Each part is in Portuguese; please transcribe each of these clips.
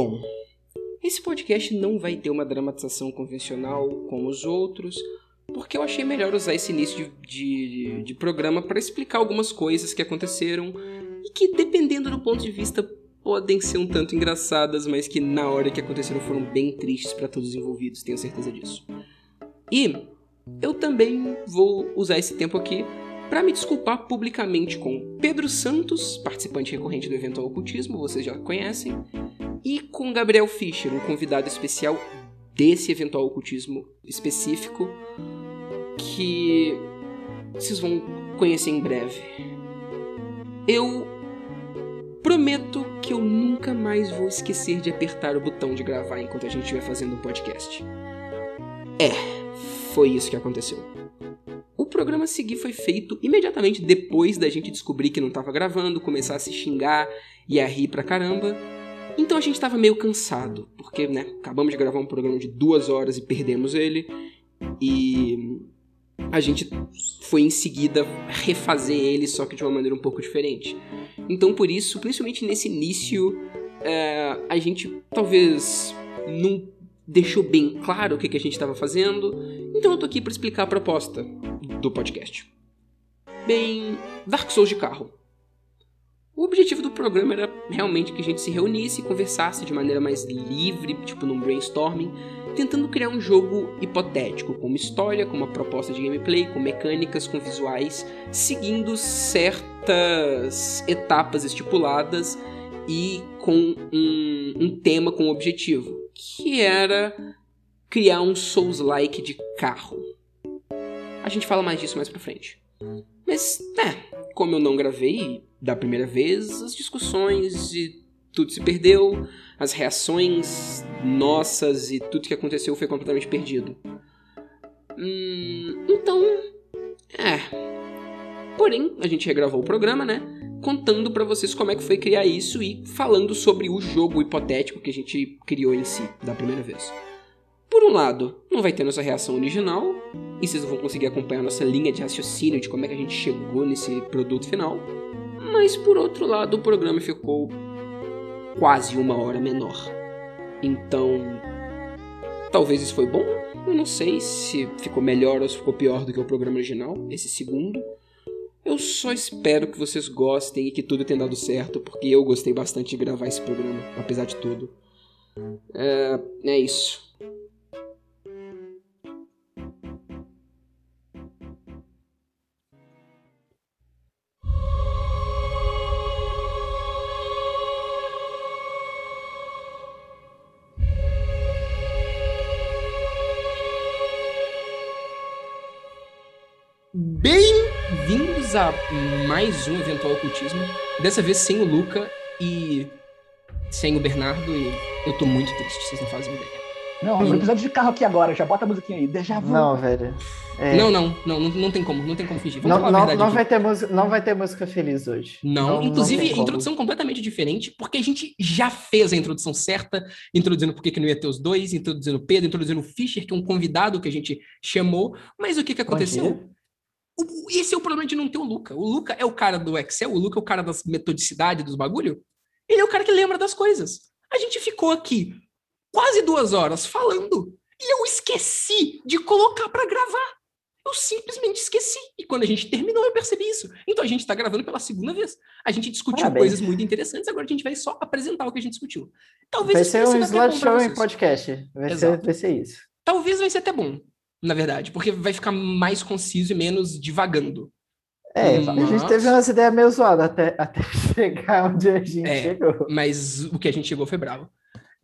Bom, esse podcast não vai ter uma dramatização convencional como os outros, porque eu achei melhor usar esse início de, de, de programa para explicar algumas coisas que aconteceram e que, dependendo do ponto de vista, podem ser um tanto engraçadas, mas que na hora que aconteceram foram bem tristes para todos os envolvidos, tenho certeza disso. E eu também vou usar esse tempo aqui para me desculpar publicamente com Pedro Santos, participante recorrente do evento Ocultismo, vocês já conhecem, e com Gabriel Fischer, um convidado especial desse eventual ocultismo específico que vocês vão conhecer em breve. Eu prometo que eu nunca mais vou esquecer de apertar o botão de gravar enquanto a gente estiver fazendo um podcast. É, foi isso que aconteceu. O programa a seguir foi feito imediatamente depois da gente descobrir que não estava gravando, começar a se xingar e a rir pra caramba. Então a gente estava meio cansado, porque, né, acabamos de gravar um programa de duas horas e perdemos ele. E a gente foi em seguida refazer ele, só que de uma maneira um pouco diferente. Então por isso, principalmente nesse início, é, a gente talvez não deixou bem claro o que, que a gente estava fazendo. Então eu tô aqui para explicar a proposta do podcast. Bem, Dark Souls de carro. O objetivo do programa era realmente que a gente se reunisse e conversasse de maneira mais livre, tipo num brainstorming, tentando criar um jogo hipotético, com uma história, com uma proposta de gameplay, com mecânicas, com visuais, seguindo certas etapas estipuladas e com um, um tema, com um objetivo, que era criar um Souls-like de carro. A gente fala mais disso mais pra frente. Mas, é, como eu não gravei da primeira vez, as discussões e tudo se perdeu, as reações nossas e tudo que aconteceu foi completamente perdido. Hum, então, é. Porém, a gente regravou o programa, né? Contando para vocês como é que foi criar isso e falando sobre o jogo hipotético que a gente criou em si da primeira vez. Por um lado, não vai ter nossa reação original, e vocês vão conseguir acompanhar nossa linha de raciocínio de como é que a gente chegou nesse produto final. Mas por outro lado, o programa ficou quase uma hora menor. Então, talvez isso foi bom. Eu não sei se ficou melhor ou se ficou pior do que o programa original, esse segundo. Eu só espero que vocês gostem e que tudo tenha dado certo, porque eu gostei bastante de gravar esse programa, apesar de tudo. É, é isso. Bem-vindos a mais um eventual ocultismo. Dessa vez sem o Luca e sem o Bernardo. E eu tô muito triste, vocês não fazem ideia. Não, um episódio de carro aqui agora, já bota a musiquinha aí, déjà vu. Não, velho. É... Não, não, não, não, não tem como, não tem como fingir. Vamos não, não, não vai ter música, não vai ter música feliz hoje. Não, não inclusive não introdução completamente diferente, porque a gente já fez a introdução certa, introduzindo por que não ia ter os dois, introduzindo o Pedro, introduzindo o Fischer, que é um convidado que a gente chamou, mas o que que aconteceu? O, esse é o problema de não ter o Luca. O Luca é o cara do Excel, o Luca é o cara das metodicidade, dos bagulho. Ele é o cara que lembra das coisas. A gente ficou aqui quase duas horas falando e eu esqueci de colocar para gravar. Eu simplesmente esqueci. E quando a gente terminou, eu percebi isso. Então a gente está gravando pela segunda vez. A gente discutiu Parabéns. coisas muito interessantes, agora a gente vai só apresentar o que a gente discutiu. Talvez vai ser um slideshow em podcast. Vai ser, vai ser isso. Talvez vai ser até bom, na verdade, porque vai ficar mais conciso e menos divagando. É, mas... a gente teve umas ideias meio zoadas até, até chegar onde a gente é, chegou. Mas o que a gente chegou foi bravo.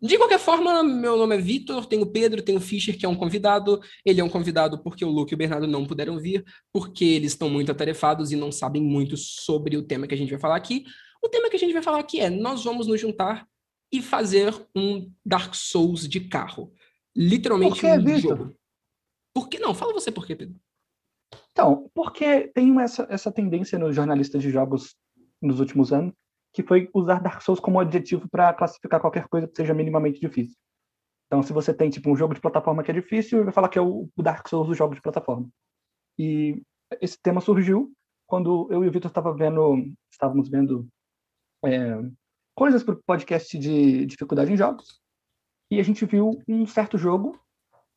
De qualquer forma, meu nome é Vitor, tenho o Pedro, tenho o Fischer, que é um convidado. Ele é um convidado porque o Luke e o Bernardo não puderam vir, porque eles estão muito atarefados e não sabem muito sobre o tema que a gente vai falar aqui. O tema que a gente vai falar aqui é: nós vamos nos juntar e fazer um Dark Souls de carro. Literalmente por que, um jogo. Por que não? Fala você por quê, Pedro. Então, porque tem essa, essa tendência nos jornalistas de jogos nos últimos anos que foi usar Dark Souls como adjetivo para classificar qualquer coisa que seja minimamente difícil. Então, se você tem tipo um jogo de plataforma que é difícil, vai falar que é o Dark Souls do jogo de plataforma. E esse tema surgiu quando eu e o Vitor estava vendo, estávamos vendo é, coisas para o podcast de dificuldade em jogos. E a gente viu um certo jogo,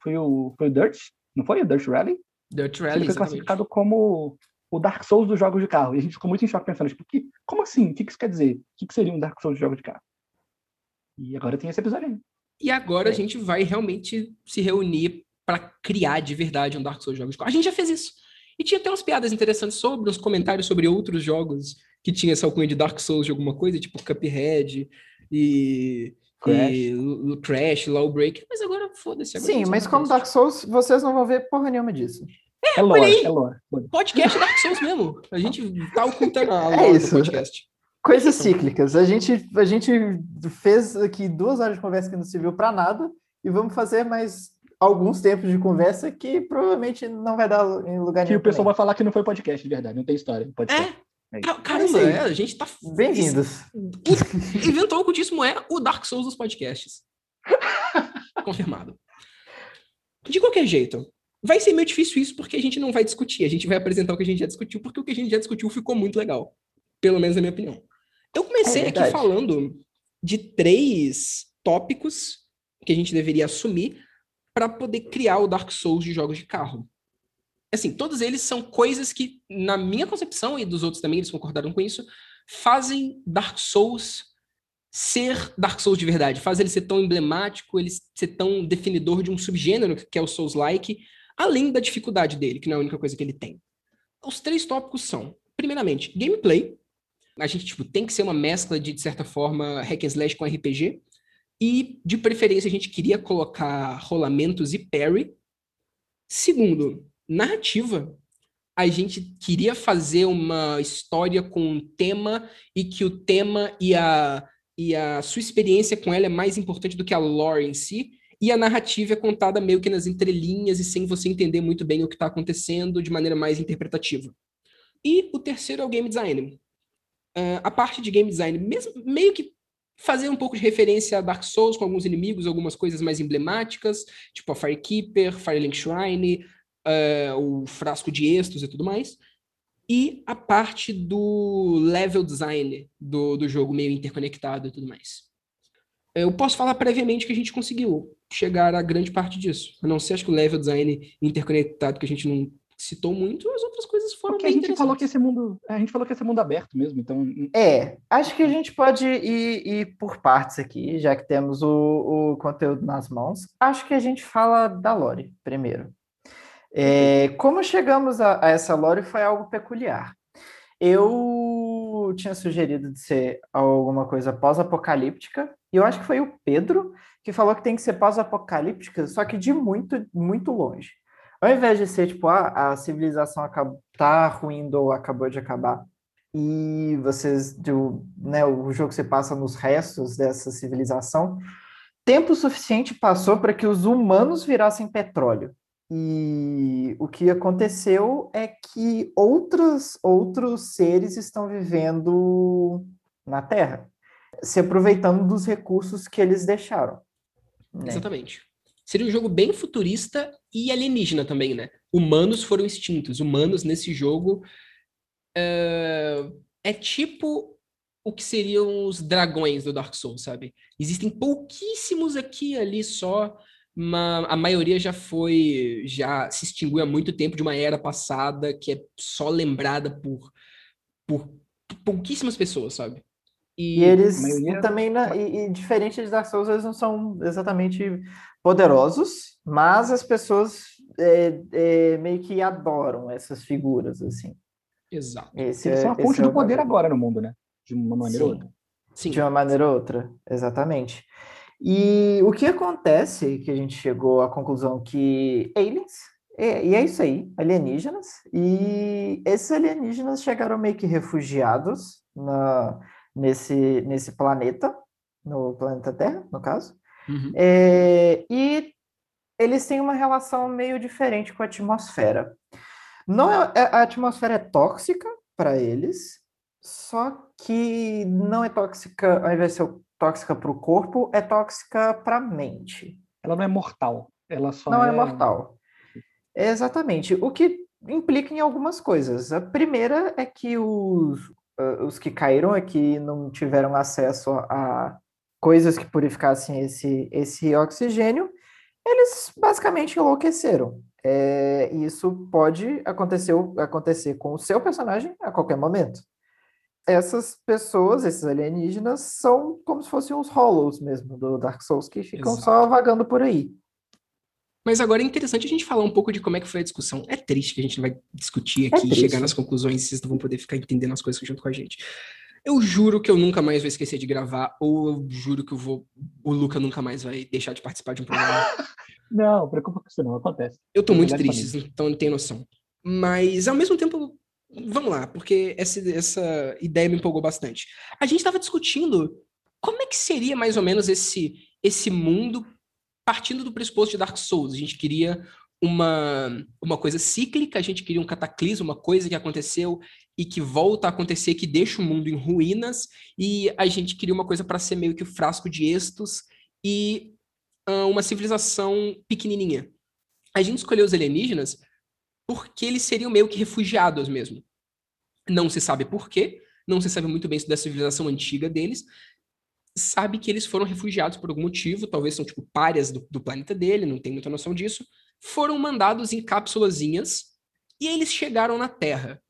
foi o, foi o Dirt, não foi? O Dirt Rally? Dirt Rally, Ele foi classificado como o Dark Souls dos jogos de carro. E a gente ficou muito em choque pensando, tipo, que, como assim? O que, isso quer dizer? O que, seria um Dark Souls de jogos de carro? E agora tem esse episódio aí. E agora é. a gente vai realmente se reunir para criar de verdade um Dark Souls de jogos de carro. A gente já fez isso. E tinha até umas piadas interessantes sobre, uns comentários sobre outros jogos que tinha essa alcunha de Dark Souls de alguma coisa, tipo Cuphead e Crash, e, Crash Lawbreak. Mas agora foda-se. Sim, mas como Dark Souls, vocês não vão ver porra nenhuma disso. É, é lore, é lore. Podcast Dark Souls mesmo. A gente tá ocultando a lore é isso. do podcast. Coisas cíclicas. A gente, a gente fez aqui duas horas de conversa que não se viu para nada e vamos fazer mais alguns tempos de conversa que provavelmente não vai dar em lugar nenhum. Que o pessoal também. vai falar que não foi podcast, de verdade, não tem história. Pode é. É Caramba, é, a gente tá. Bem-vindos. Inventou o cultismo é o Dark Souls dos podcasts. Confirmado. De qualquer jeito, vai ser meio difícil isso porque a gente não vai discutir. A gente vai apresentar o que a gente já discutiu, porque o que a gente já discutiu ficou muito legal. Pelo menos na minha opinião. Eu comecei é aqui falando de três tópicos que a gente deveria assumir para poder criar o Dark Souls de jogos de carro. Assim, todos eles são coisas que, na minha concepção, e dos outros também, eles concordaram com isso, fazem Dark Souls ser Dark Souls de verdade, faz ele ser tão emblemático, ele ser tão definidor de um subgênero que é o Souls-like, além da dificuldade dele, que não é a única coisa que ele tem. Os três tópicos são, primeiramente, gameplay. A gente tipo, tem que ser uma mescla de, de certa forma, hack and slash com RPG. E, de preferência, a gente queria colocar rolamentos e parry. Segundo, narrativa. A gente queria fazer uma história com um tema e que o tema e a, e a sua experiência com ela é mais importante do que a lore em si. E a narrativa é contada meio que nas entrelinhas e sem você entender muito bem o que está acontecendo de maneira mais interpretativa. E o terceiro é o game design. Uh, a parte de game design, mesmo, meio que fazer um pouco de referência a Dark Souls com alguns inimigos, algumas coisas mais emblemáticas, tipo a Firekeeper, Firelink Shrine, uh, o frasco de Estos e tudo mais. E a parte do level design do, do jogo meio interconectado e tudo mais. Eu posso falar previamente que a gente conseguiu chegar a grande parte disso. A não ser, acho que o level design interconectado que a gente não citou muito, as outras coisas foram Porque a gente falou que esse mundo, a gente falou que esse mundo aberto mesmo, então é, acho que a gente pode ir, ir por partes aqui, já que temos o, o conteúdo nas mãos. Acho que a gente fala da lore primeiro. É, como chegamos a, a, essa lore foi algo peculiar. Eu tinha sugerido de ser alguma coisa pós-apocalíptica, e eu acho que foi o Pedro que falou que tem que ser pós-apocalíptica, só que de muito, muito longe. Ao invés de ser tipo, ah, a civilização acabou, tá ruindo ou acabou de acabar, e vocês, do, né, o jogo se passa nos restos dessa civilização, tempo suficiente passou para que os humanos virassem petróleo. E o que aconteceu é que outros, outros seres estão vivendo na Terra, se aproveitando dos recursos que eles deixaram. Né? Exatamente. Seria um jogo bem futurista e alienígena também, né? Humanos foram extintos. Humanos nesse jogo é, é tipo o que seriam os dragões do Dark Souls, sabe? Existem pouquíssimos aqui ali só uma, a maioria já foi, já se extinguiu há muito tempo de uma era passada que é só lembrada por, por pouquíssimas pessoas, sabe? E, e eles maioria... também, né, e, e, diferente de Dark Souls, eles não são exatamente poderosos, mas as pessoas é, é, meio que adoram essas figuras, assim. Exato. Esse eles é, são a fonte do poder agora no mundo, né? De uma maneira Sim. ou outra. Sim. De uma maneira ou outra, exatamente. E o que acontece, que a gente chegou à conclusão que aliens, é, e é isso aí, alienígenas, e esses alienígenas chegaram meio que refugiados na, nesse, nesse planeta, no planeta Terra, no caso, uhum. é, e eles têm uma relação meio diferente com a atmosfera. Não é, é a atmosfera é tóxica para eles, só que não é tóxica, ao invés de ser tóxica para o corpo, é tóxica para a mente. Ela não é mortal. Ela só não é, é mortal. Exatamente. O que implica em algumas coisas. A primeira é que os, uh, os que caíram aqui não tiveram acesso a coisas que purificassem esse, esse oxigênio, eles basicamente enlouqueceram. É, isso pode acontecer, acontecer com o seu personagem a qualquer momento. Essas pessoas, esses alienígenas, são como se fossem os Hollows mesmo do Dark Souls, que ficam Exato. só vagando por aí. Mas agora é interessante a gente falar um pouco de como é que foi a discussão. É triste que a gente não vai discutir é aqui, é chegar nas conclusões, e vocês não vão poder ficar entendendo as coisas junto com a gente. Eu juro que eu nunca mais vou esquecer de gravar, ou eu juro que eu vou. O Luca nunca mais vai deixar de participar de um programa. não, preocupa com isso não, acontece. Eu tô muito triste, então não tem noção. Mas ao mesmo tempo, vamos lá, porque essa, essa ideia me empolgou bastante. A gente estava discutindo como é que seria mais ou menos esse, esse mundo partindo do pressuposto de Dark Souls. A gente queria uma, uma coisa cíclica, a gente queria um cataclismo, uma coisa que aconteceu e que volta a acontecer, que deixa o mundo em ruínas, e a gente queria uma coisa para ser meio que o frasco de Estos e uh, uma civilização pequenininha. A gente escolheu os alienígenas porque eles seriam meio que refugiados mesmo. Não se sabe por quê, não se sabe muito bem da civilização antiga deles, sabe que eles foram refugiados por algum motivo, talvez são tipo párias do, do planeta dele, não tem muita noção disso, foram mandados em cápsulazinhas e eles chegaram na Terra.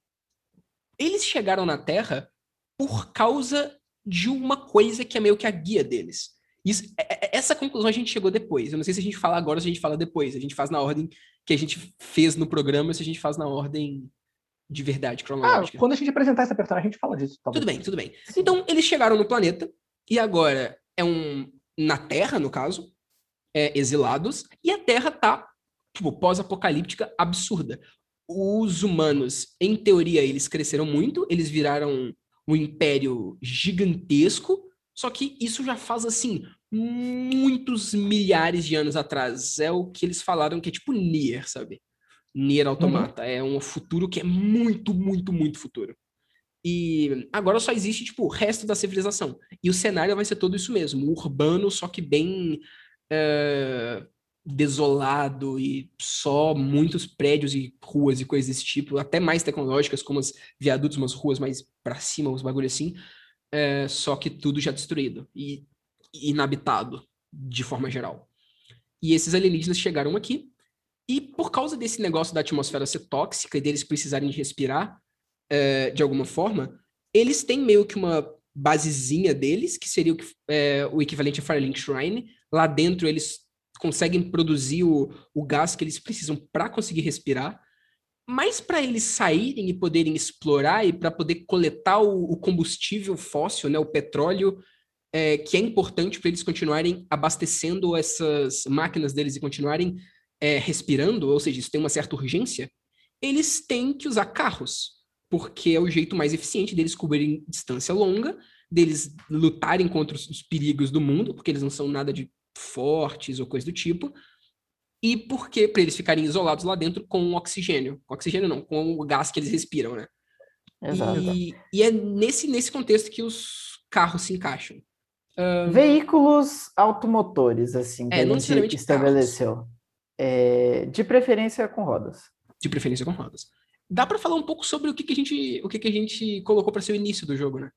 Eles chegaram na Terra por causa de uma coisa que é meio que a guia deles. Isso, é, é, essa conclusão a gente chegou depois. Eu não sei se a gente fala agora ou se a gente fala depois. A gente faz na ordem que a gente fez no programa, se a gente faz na ordem de verdade, cronológica. Ah, quando a gente apresentar essa personagem, a gente fala disso. Talvez. Tudo bem, tudo bem. Então, eles chegaram no planeta, e agora é um. Na Terra, no caso, é, exilados, e a Terra tá, tipo, pós-apocalíptica absurda. Os humanos, em teoria, eles cresceram muito, eles viraram um império gigantesco, só que isso já faz assim muitos milhares de anos atrás. É o que eles falaram que é tipo Nier, sabe? Nier Automata. Uhum. É um futuro que é muito, muito, muito futuro. E agora só existe, tipo, o resto da civilização. E o cenário vai ser todo isso mesmo, urbano, só que bem é, desolado e só muitos prédios e ruas e coisas desse tipo, até mais tecnológicas, como os viadutos, umas ruas mais para cima, uns bagulho assim, é, só que tudo já destruído e inabitado, de forma geral. E esses alienígenas chegaram aqui, e por causa desse negócio da atmosfera ser tóxica e deles precisarem respirar, é, de alguma forma, eles têm meio que uma basezinha deles, que seria o, é, o equivalente a Firelink Shrine. Lá dentro eles conseguem produzir o, o gás que eles precisam para conseguir respirar. Mas para eles saírem e poderem explorar e para poder coletar o, o, combustível fóssil, né, o petróleo, é, que é importante para eles continuarem abastecendo essas máquinas deles e continuarem é, respirando, ou seja, isso tem uma certa urgência, eles têm que usar carros porque é o jeito mais eficiente deles cobrirem distância longa, deles lutarem contra os perigos do mundo, porque eles não são nada de fortes ou coisa do tipo, e porque para eles ficarem isolados lá dentro com oxigênio, com oxigênio não, com o gás que eles respiram, né? Exato. E, e é nesse, nesse contexto que os carros se encaixam. Um... Veículos automotores, assim, que é, a gente estabeleceu. É, de preferência com rodas. De preferência com rodas. Dá para falar um pouco sobre o que, que a gente, o que, que a gente colocou para ser o início do jogo, né?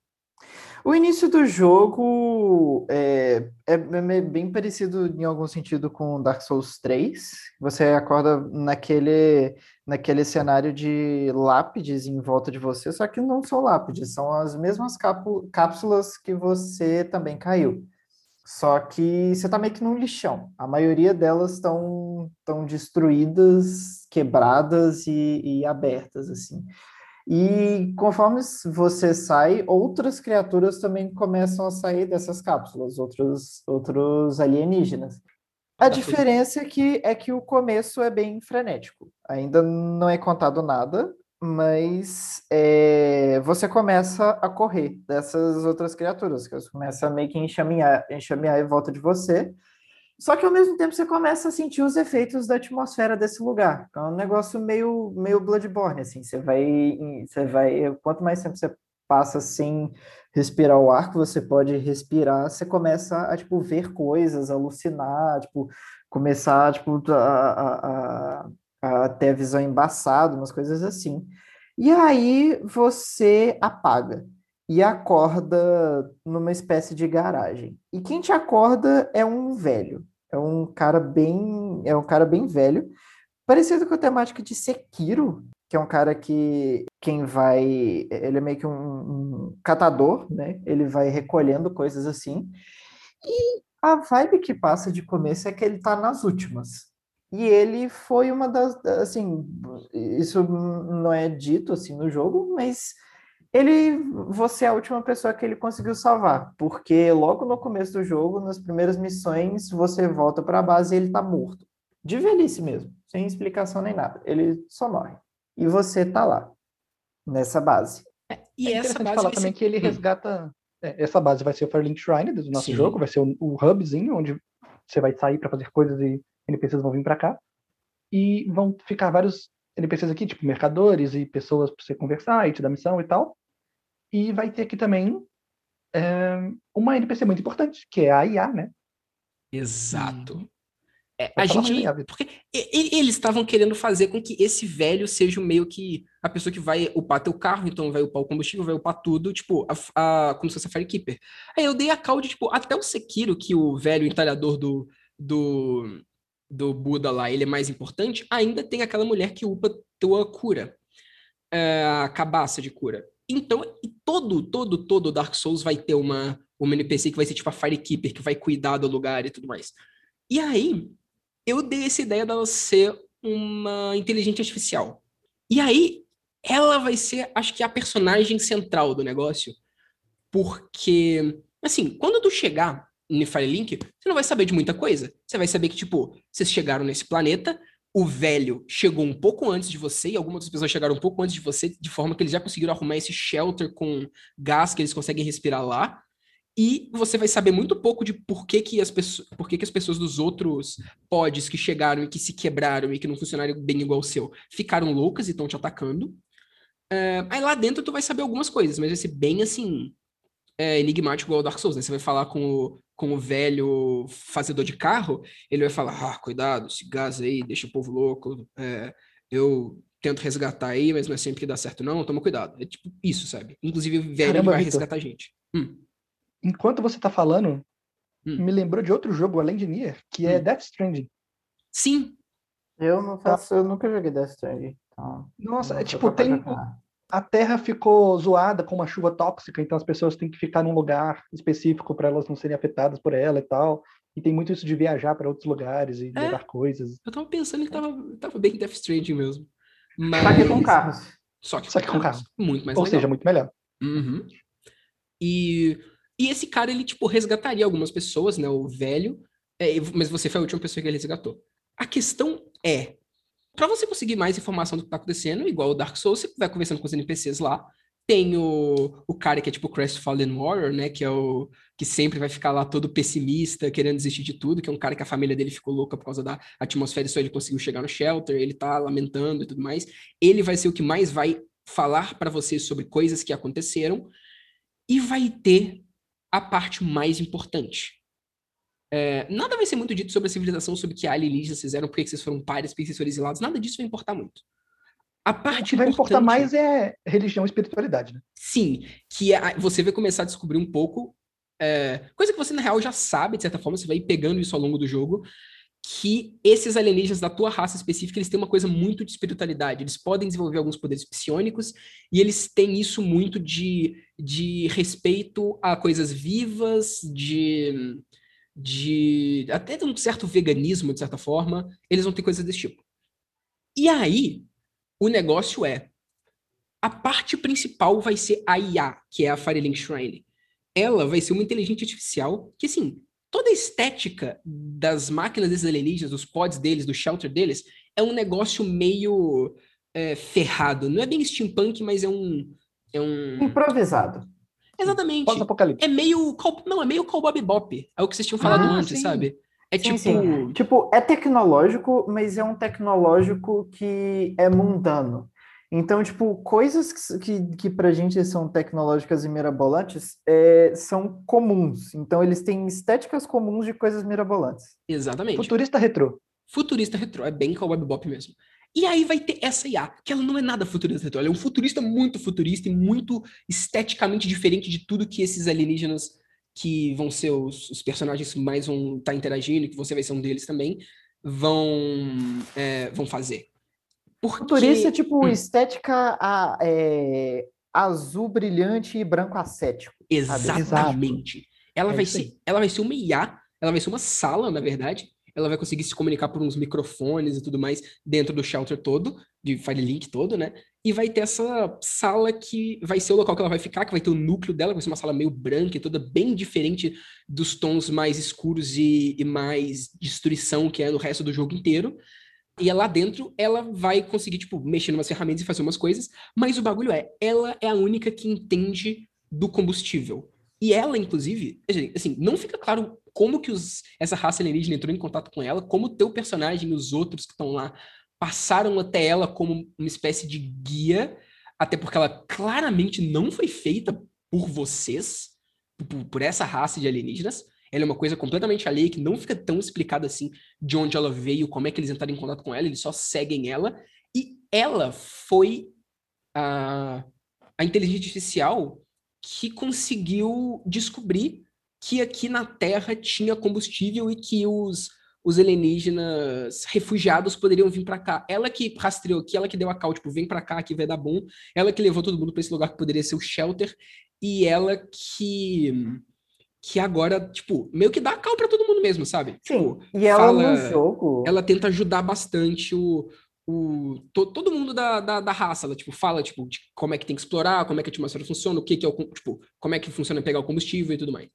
O início do jogo é, é, é, bem parecido em algum sentido com Dark Souls 3. Você acorda naquele, naquele cenário de lápides em volta de você, só que não são lápides, são as mesmas cápsulas que você também caiu. Só que você tá meio que num lixão. A maioria delas estão tão destruídas, quebradas e, e abertas, assim. E conforme você sai, outras criaturas também começam a sair dessas cápsulas, outros, outros alienígenas. A diferença é que, é que o começo é bem frenético. Ainda não é contado nada, mas é, você começa a correr dessas outras criaturas, que você começa a meio que enxaminhar, enxaminhar em volta de você, só que ao mesmo tempo você começa a sentir os efeitos da atmosfera desse lugar. É um negócio meio, meio Bloodborne, assim, você vai, você vai, quanto mais tempo você passa sem respirar o ar que você pode respirar, você começa a, tipo, ver coisas, alucinar, tipo, começar, tipo, a, a, a a ter a visão embaçada, umas coisas assim. E aí você apaga. e acorda numa espécie de garagem. E quem te acorda é um velho. É um cara bem, é um cara bem velho, parecido com a temática de Sekiro, que é um cara que quem vai, ele é meio que um, um catador, né? Ele vai recolhendo coisas assim. E a vibe que passa de começo é que ele tá nas últimas. E ele foi uma das, assim, isso não é dito assim no jogo, mas ele, você é a última pessoa que ele conseguiu salvar, porque logo no começo do jogo, nas primeiras missões, você volta para a base e ele tá morto. De velhice mesmo, sem explicação nem nada. Ele só morre. E você tá lá, nessa base. É, e é essa base falar também ser... que ele hum. resgata é, essa base vai ser o Firelink Shrine do nosso Sim. jogo, vai ser o, o hubzinho onde você vai sair para fazer coisas e NPCs vão vir para cá. E vão ficar vários NPCs aqui, tipo mercadores e pessoas para você conversar e te dar missão e tal. E vai ter aqui também é, uma NPC muito importante, que é a IA, né? Exato. É, a gente. Porque eles estavam querendo fazer com que esse velho seja meio que a pessoa que vai upar teu carro, então vai upar o combustível, vai upar tudo, tipo, a, a, como se fosse a Firekeeper. Aí eu dei a call de, tipo, até o Sekiro, que o velho entalhador do, do, do Buda lá, ele é mais importante, ainda tem aquela mulher que upa tua cura. É, a cabaça de cura. Então, todo, todo, todo Dark Souls vai ter uma, uma NPC que vai ser tipo a Firekeeper, que vai cuidar do lugar e tudo mais. E aí, eu dei essa ideia dela ser uma inteligente artificial. E aí, ela vai ser, acho que, a personagem central do negócio. Porque, assim, quando tu chegar no Firelink, você não vai saber de muita coisa. Você vai saber que, tipo, vocês chegaram nesse planeta, o velho chegou um pouco antes de você, e algumas pessoas chegaram um pouco antes de você, de forma que eles já conseguiram arrumar esse shelter com gás que eles conseguem respirar lá e você vai saber muito pouco de por que, que, as, pessoas, por que, que as pessoas dos outros pods que chegaram e que se quebraram e que não funcionaram bem igual o seu ficaram loucas e estão te atacando. É, aí lá dentro tu vai saber algumas coisas, mas vai ser bem assim, é, enigmático igual o Dark Souls, né? Você vai falar com o, com o velho fazedor de carro, ele vai falar, ah, cuidado, esse gás aí deixa o povo louco, é, eu tento resgatar aí, mas não é sempre que dá certo não, toma cuidado. É tipo isso, sabe? Inclusive o velho Caramba, vai Victor. resgatar a gente. Hum enquanto você tá falando, hum. me lembrou de outro jogo além de Nier, que é hum. Death Stranding. Sim. Eu não tá. faço, eu nunca joguei Death Stranding. Então Nossa, é tipo, tem. A Terra ficou zoada com uma chuva tóxica, então as pessoas têm que ficar num lugar específico para elas não serem afetadas por ela e tal. E tem muito isso de viajar para outros lugares e é, levar coisas. Eu tava pensando que tava, tava bem Death Stranding mesmo. Mas... Só que com carros. Só que, Só que com carros. Muito mais Ou legal. seja, muito melhor. Uhum. E e esse cara, ele, tipo, resgataria algumas pessoas, né? O velho, é, mas você foi a última pessoa que ele resgatou. A questão é, para você conseguir mais informação do que tá acontecendo, igual o Dark Souls, você vai conversando com os NPCs lá. Tem o, o cara que é tipo o Crest Warrior, né? Que é o que sempre vai ficar lá todo pessimista, querendo desistir de tudo, que é um cara que a família dele ficou louca por causa da atmosfera, só ele conseguiu chegar no shelter, ele tá lamentando e tudo mais. Ele vai ser o que mais vai falar para você sobre coisas que aconteceram e vai ter a parte mais importante. É, nada vai ser muito dito sobre a civilização, sobre o que alienígenas fizeram, por que vocês foram pares, por que vocês foram exilados, nada disso vai importar muito. A parte o que vai importar mais é religião e espiritualidade, né? Sim, que é, você vai começar a descobrir um pouco, é, coisa que você na real já sabe, de certa forma, você vai ir pegando isso ao longo do jogo, que esses alienígenas da tua raça específica, eles têm uma coisa muito de espiritualidade. Eles podem desenvolver alguns poderes psionicos e eles têm isso muito de, de respeito a coisas vivas, de, de até de um certo veganismo, de certa forma. Eles vão ter coisas desse tipo. E aí, o negócio é, a parte principal vai ser a IA, que é a Firelink Shrine. Ela vai ser uma inteligência artificial que, assim, toda a estética das máquinas desses alienígenas, dos pods deles, do shelter deles, é um negócio meio é, ferrado. Não é bem steampunk, mas é um. É um... Improvisado. Exatamente. É meio. Não, é meio Cowboy Bop. É o que vocês tinham falado ah, antes, sim. sabe? É sim, tipo. Sim. Tipo, é tecnológico, mas é um tecnológico que é mundano. Então, tipo, coisas que, que, que para a gente são tecnológicas e mirabolantes é, são comuns. Então, eles têm estéticas comuns de coisas mirabolantes. Exatamente. Futurista retrô. Futurista retrô, é bem Cowboy Bebop mesmo. E aí vai ter essa IA, que ela não é nada futurista, ela é um futurista muito futurista e muito esteticamente diferente de tudo que esses alienígenas que vão ser os, os personagens que mais vão estar tá interagindo, que você vai ser um deles também, vão, é, vão fazer. Porque... Futurista, tipo, hum. estética a, é, azul brilhante e branco ascético. Exatamente. Ela, é vai ser, ela vai ser uma IA, ela vai ser uma sala, na verdade, ela vai conseguir se comunicar por uns microfones e tudo mais dentro do shelter todo, de Firelink todo, né? E vai ter essa sala que vai ser o local que ela vai ficar, que vai ter o núcleo dela, vai ser uma sala meio branca e toda bem diferente dos tons mais escuros e, e mais destruição que é no resto do jogo inteiro. E lá dentro ela vai conseguir, tipo, mexer em umas ferramentas e fazer umas coisas, mas o bagulho é, ela é a única que entende do combustível. E ela, inclusive, assim, não fica claro como que os, essa raça alienígena entrou em contato com ela, como o teu personagem e os outros que estão lá passaram até ela como uma espécie de guia, até porque ela claramente não foi feita por vocês, por, por essa raça de alienígenas. Ela é uma coisa completamente alheia que não fica tão explicada assim de onde ela veio, como é que eles entraram em contato com ela, eles só seguem ela. E ela foi a, a inteligência artificial que conseguiu descobrir que aqui na Terra tinha combustível e que os, os alienígenas refugiados poderiam vir para cá. Ela que rastreou aqui, ela que deu a cal, tipo, vem para cá que vai dar bom. Ela que levou todo mundo para esse lugar que poderia ser o shelter e ela que que agora, tipo, meio que dá a cal para todo mundo mesmo, sabe? Sim. Tipo, e ela fala, no jogo, ela tenta ajudar bastante o, o, to, todo mundo da, da, da, raça, ela, tipo, fala, tipo, de como é que tem que explorar, como é que a atmosfera funciona, o que que é o, tipo, como é que funciona pegar o combustível e tudo mais.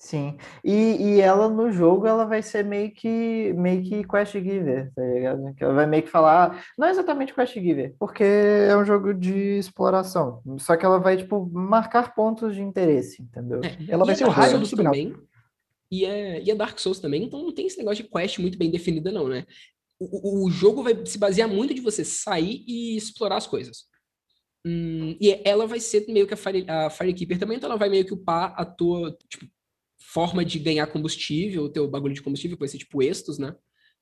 Sim, e, e ela no jogo ela vai ser meio que meio que quest giver, tá ligado? Que ela vai meio que falar, não é exatamente quest giver, porque é um jogo de exploração, só que ela vai tipo marcar pontos de interesse, entendeu? É, ela vai ser o raio do subnal. E é, e é Dark Souls também, então não tem esse negócio de quest muito bem definida não, né? O, o jogo vai se basear muito de você sair e explorar as coisas. Hum, e ela vai ser meio que a, Fire, a Firekeeper também, então ela vai meio que upar a tua, tipo, forma de ganhar combustível, o teu bagulho de combustível, que vai ser tipo Estos, né?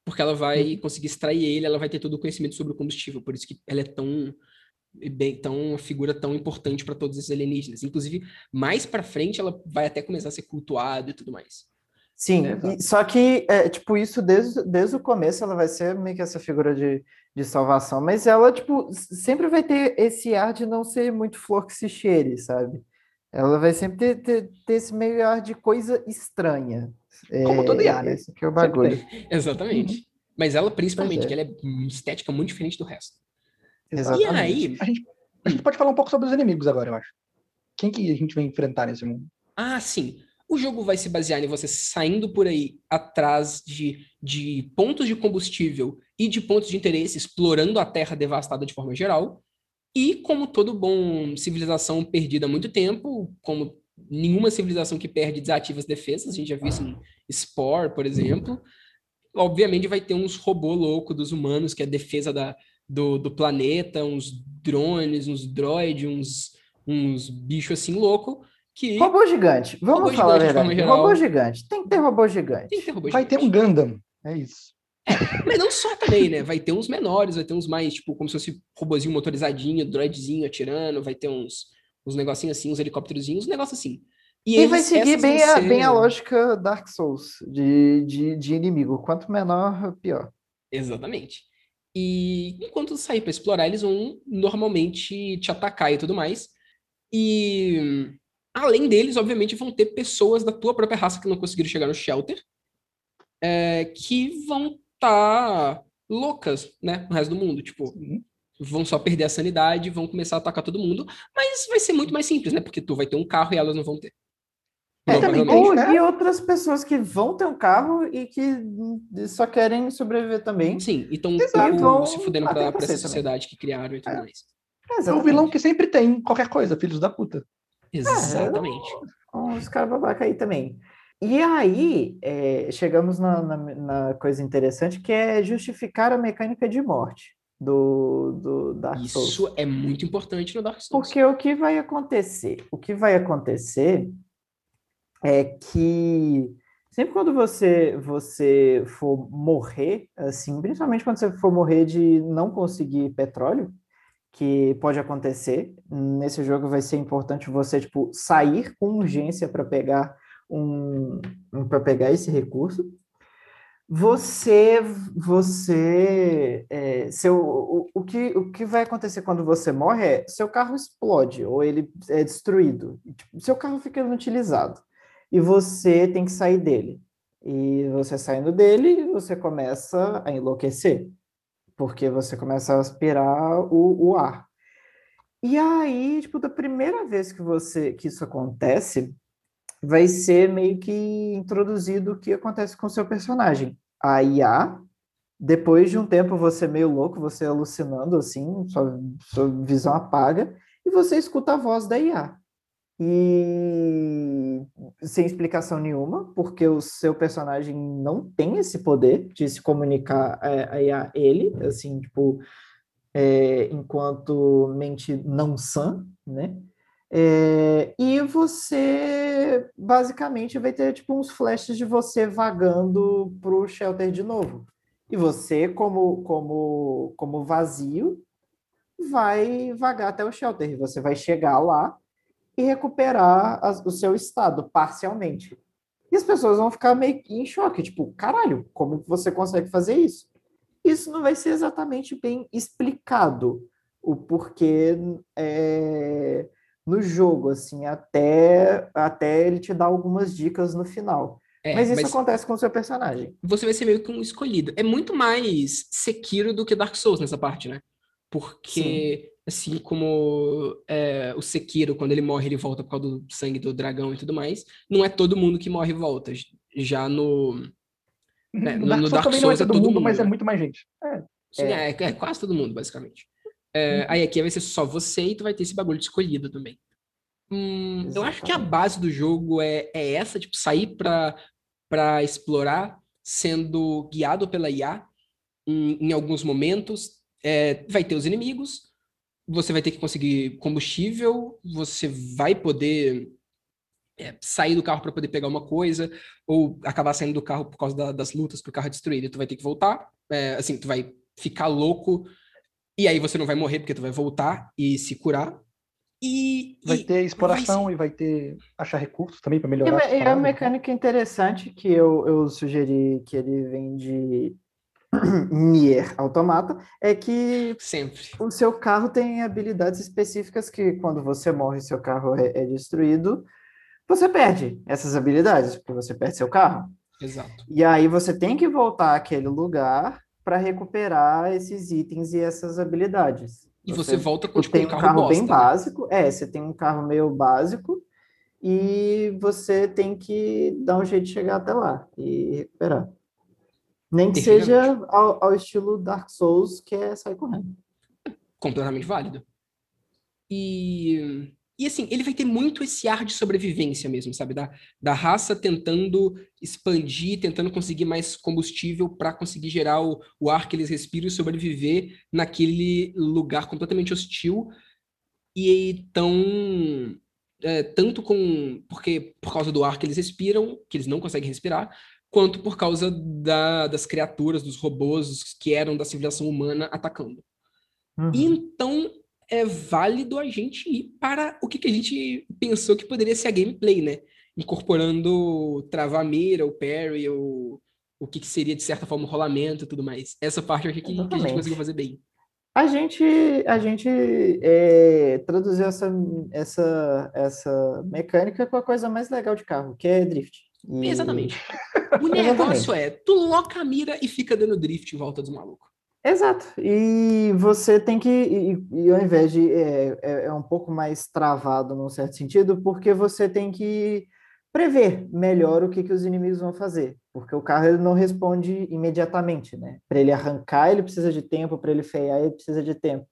Porque ela vai uhum. conseguir extrair ele, ela vai ter todo o conhecimento sobre o combustível, por isso que ela é tão bem tão uma figura tão importante para todos esses alienígenas. Inclusive, mais para frente ela vai até começar a ser cultuada e tudo mais. Sim, é, só que, é, tipo, isso desde, desde o começo ela vai ser meio que essa figura de, de salvação, mas ela, tipo, sempre vai ter esse ar de não ser muito flor que se cheire, sabe? Ela vai sempre ter, ter, ter esse meio ar de coisa estranha. Como é, todo IA, né? Esse que é o bagulho. Exatamente. Uhum. Mas ela, principalmente, é. que ela é estética muito diferente do resto. Exatamente. E aí... A gente, a gente pode falar um pouco sobre os inimigos agora, eu acho. Quem que a gente vai enfrentar nesse mundo? Ah, sim. O jogo vai se basear em você saindo por aí atrás de, de pontos de combustível e de pontos de interesse, explorando a Terra devastada de forma geral. E como todo bom civilização perdida há muito tempo, como nenhuma civilização que perde desativa as defesas, a gente já viu isso em Spore, por exemplo, obviamente vai ter uns robô louco dos humanos, que é a defesa da, do, do planeta, uns drones, uns droids, uns, uns bichos assim louco. Que... Robô gigante. Vamos robô falar gigante, a verdade. Robô gigante. Tem que ter robô gigante. Tem que ter robô vai gigante. ter um Gundam. É isso. É, mas não só também, né? Vai ter uns menores, vai ter uns mais, tipo, como se fosse robozinho motorizadinho, droidzinho atirando, vai ter uns, uns negocinhos assim, uns helicópterozinhos, uns negócios assim. E, e eles, vai seguir bem, a, bem a lógica Dark Souls de, de, de inimigo. Quanto menor, pior. Exatamente. E enquanto sair para explorar, eles vão normalmente te atacar e tudo mais. E além deles, obviamente, vão ter pessoas da tua própria raça que não conseguiram chegar no shelter, é, que vão tá loucas, né, no resto do mundo, tipo, vão só perder a sanidade, vão começar a atacar todo mundo, mas vai ser muito mais simples, né, porque tu vai ter um carro e elas não vão ter. É, também tem, né? E outras pessoas que vão ter um carro e que só querem sobreviver também. Sim, então vão se fudendo pra, pra essa sociedade também. que criaram e tudo é. mais. É, o vilão que sempre tem qualquer coisa, filhos da puta. Exatamente. É, uns caras babaca aí também. E aí, é, chegamos na, na, na, coisa interessante, que é justificar a mecânica de morte do, do Dark Souls. Isso é muito importante no Dark Souls. Porque o que vai acontecer? O que vai acontecer é que Sempre quando você você for morrer, assim, principalmente quando você for morrer de não conseguir petróleo, que pode acontecer, nesse jogo vai ser importante você tipo sair com urgência para pegar um, um para pegar esse recurso. Você você é, seu o, o que o que vai acontecer quando você morre é seu carro explode ou ele é destruído, tipo, seu carro fica inutilizado e você tem que sair dele. E você saindo dele, você começa a enlouquecer, porque você começa a aspirar o, o ar. E aí, tipo, da primeira vez que você que isso acontece, vai ser meio que introduzido o que acontece com o seu personagem. A IA, depois de um tempo você meio louco, você alucinando assim, sua, sua visão apaga, e você escuta a voz da IA e sem explicação nenhuma, porque o seu personagem não tem esse poder de se comunicar é, a, a ele, assim, tipo, é, enquanto mente não sã, né? É, e você basicamente vai ter tipo uns flashes de você vagando pro shelter de novo. E você, como como como vazio, vai vagar até o shelter. Você vai chegar lá e recuperar as, o seu estado parcialmente. E as pessoas vão ficar meio em choque, tipo, caralho, como você consegue fazer isso? Isso não vai ser exatamente bem explicado o porquê é, no jogo, assim, até, até ele te dar algumas dicas no final. É, mas isso mas acontece com o seu personagem. Você vai ser meio que um escolhido. É muito mais Sekiro do que Dark Souls nessa parte, né? Porque Sim. Assim como é, o Sekiro, quando ele morre, ele volta por causa do sangue do dragão e tudo mais. Não é todo mundo que morre e volta. Já no. Né, no, Dark, no Dark Souls, não é todo, é todo mundo, mundo, mas é muito mais gente. É, Sim, é. é, é quase todo mundo, basicamente. Uhum. Aí aqui vai ser só você e tu vai ter esse bagulho de escolhido também. Hum, eu acho que a base do jogo é, é essa, tipo, sair pra, pra explorar, sendo guiado pela IA em, em alguns momentos. Vai ter os inimigos, você vai ter que conseguir combustível, você vai poder é, sair do carro para poder pegar uma coisa, ou acabar saindo do carro por causa da, das lutas que o carro é destruído, e tu vai ter que voltar, é, assim, tu vai ficar louco, e aí você não vai morrer porque tu vai voltar e se curar. E, vai e ter exploração vai... e vai ter achar recursos também para melhorar. É, é uma mecânica interessante que eu, eu sugeri que ele vem de Nier Automata é que sempre. o seu carro tem habilidades específicas que quando você morre seu carro é, é destruído você perde essas habilidades porque você perde seu carro. Exato. E aí você tem que voltar àquele lugar para recuperar esses itens e essas habilidades. E você, você volta com tipo, tem um carro, carro bosta, bem né? básico é você tem um carro meio básico e você tem que dar um jeito de chegar até lá e recuperar nem que seja ao, ao, estilo Dark Souls, que é sair correndo. Completamente válido. E, e assim, ele vai ter muito esse ar de sobrevivência mesmo, sabe? Da, da raça tentando expandir, tentando conseguir mais combustível para conseguir gerar o, o ar que eles respiram e sobreviver naquele lugar completamente hostil. E tão é, tanto com porque por causa do ar que eles respiram, que eles não conseguem respirar, quanto por causa da, das criaturas, dos robôs que eram da civilização humana atacando. Uhum. Então é válido a gente ir para o que, que a gente pensou que poderia ser a gameplay, né? Incorporando travar mira, o parry, o, o que, que seria, de certa forma, o rolamento e tudo mais. Essa parte eu achei que, que a gente conseguiu fazer bem. A gente, a gente é, traduziu essa, essa, essa mecânica com a coisa mais legal de carro, que é drift. E... Exatamente. O negócio é, tu loca a mira e fica dando drift em volta dos malucos. Exato. E você tem que, e, e ao invés de, é, é, é, um pouco mais travado num certo sentido, porque você tem que prever melhor o que, que os inimigos vão fazer, porque o carro ele não responde imediatamente, né? Para ele arrancar, ele precisa de tempo, para ele frear, ele precisa de tempo.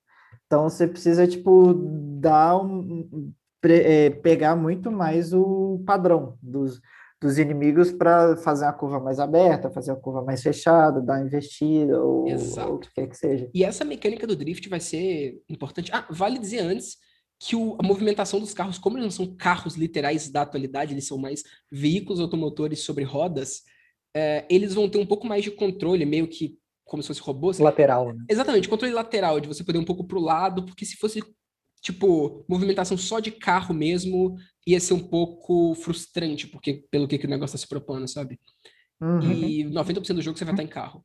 Então você precisa, tipo, dar um, é, pegar muito mais o padrão dos, dos inimigos para fazer uma curva mais aberta, fazer uma curva mais fechada, dar investida ou, ou, o que quer que seja. E essa mecânica do drift vai ser importante. Ah, vale dizer antes que o, a movimentação dos carros, como eles não são carros literais da atualidade, eles são mais veículos automotores sobre rodas, é, eles vão ter um pouco mais de controle, meio que como se fosse robôs. Lateral, né? Exatamente, controle lateral, de você poder um pouco pro lado, porque se fosse, tipo, movimentação só de carro mesmo, ia ser um pouco frustrante, porque pelo que, que o negócio tá se propondo, sabe? Uhum. E 90% do jogo você vai estar em carro.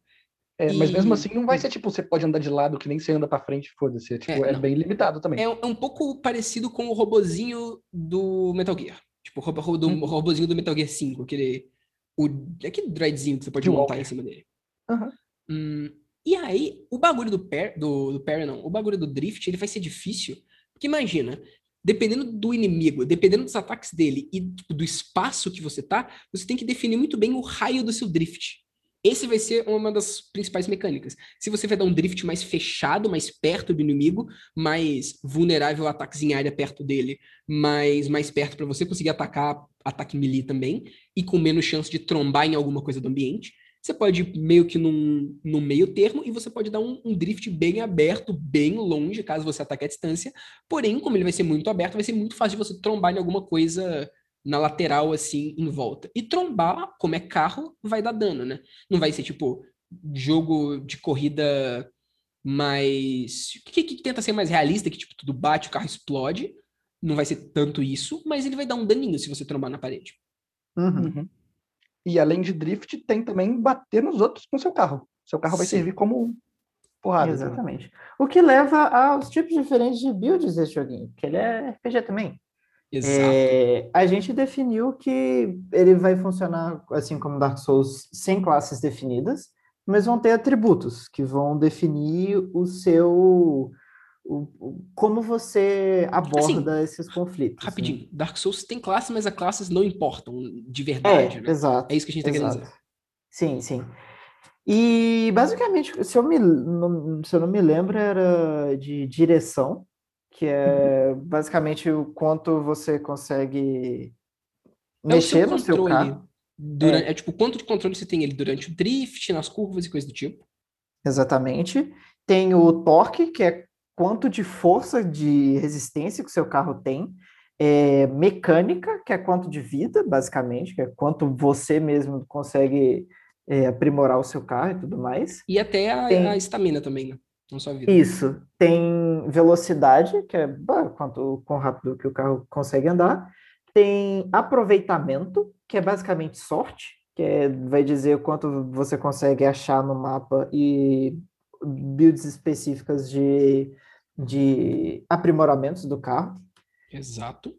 É, mas E- mesmo assim não vai ser tipo, você pode andar de lado que nem você anda pra frente, foda-se. É, tipo, É, é, bem limitado também. É, é um pouco parecido com o robozinho do Metal Gear. Tipo, o robo, do, Hum. robozinho do Metal Gear 5, aquele. O, aquele droidzinho que você pode De montar Walker. em cima dele. Aham. Hum, e aí, o bagulho do Parry, do, do não, o bagulho do Drift, ele vai ser difícil. Porque imagina, dependendo do inimigo, dependendo dos ataques dele e tipo, do espaço que você tá, você tem que definir muito bem o raio do seu drift. Esse vai ser uma das principais mecânicas. Se você vai dar um drift mais fechado, mais perto do inimigo, mais vulnerável a ataques em área perto dele, mas mais perto para você conseguir atacar ataque melee também, e com menos chance de trombar em alguma coisa do ambiente. Você pode ir meio que num, num meio termo e você pode dar um, um drift bem aberto, bem longe, caso você ataque à distância. Porém, como ele vai ser muito aberto, vai ser muito fácil de você trombar em alguma coisa na lateral, assim, em volta. E trombar, como é carro, vai dar dano, né? Não vai ser, tipo, jogo de corrida mais... Que, que tenta ser mais realista, que, tipo, tudo bate, o carro explode. Não vai ser tanto isso, mas ele vai dar um daninho se você trombar na parede. Uhum. Uhum. E além de drift, tem também bater nos outros com seu carro. Seu carro vai Sim. servir como porrada. Exatamente. O que leva aos tipos diferentes de builds desse joguinho, que ele é RPG também. Exato. É, a gente definiu que ele vai funcionar assim como Dark Souls, sem classes definidas, mas vão ter atributos que vão definir o seu. O- o- como você aborda esses conflitos. né? Rapidinho, Dark Souls tem classe, mas as classes não importam de É, verdade, né? exato. É isso que a gente tá querendo dizer. Sim, sim. E basicamente, se eu, me, não, se eu não me lembro, era de direção, que é basicamente o quanto você consegue É o seu mexer no seu carro. Durante, é. tipo, quanto de controle você tem ele durante o drift, nas curvas e coisa do tipo. Exatamente. Tem o torque, que é quanto de força de resistência que o seu carro tem. É, mecânica, que é quanto de vida, basicamente, que é quanto você mesmo consegue é, aprimorar o seu carro e tudo mais. E até a estamina também, né? Não só a vida. Isso. Tem velocidade, que é bah, quanto quão rápido que o carro consegue andar. Tem aproveitamento, que é basicamente sorte, que é- vai dizer o quanto você consegue achar no mapa e builds específicas de, de aprimoramentos do carro. Exato.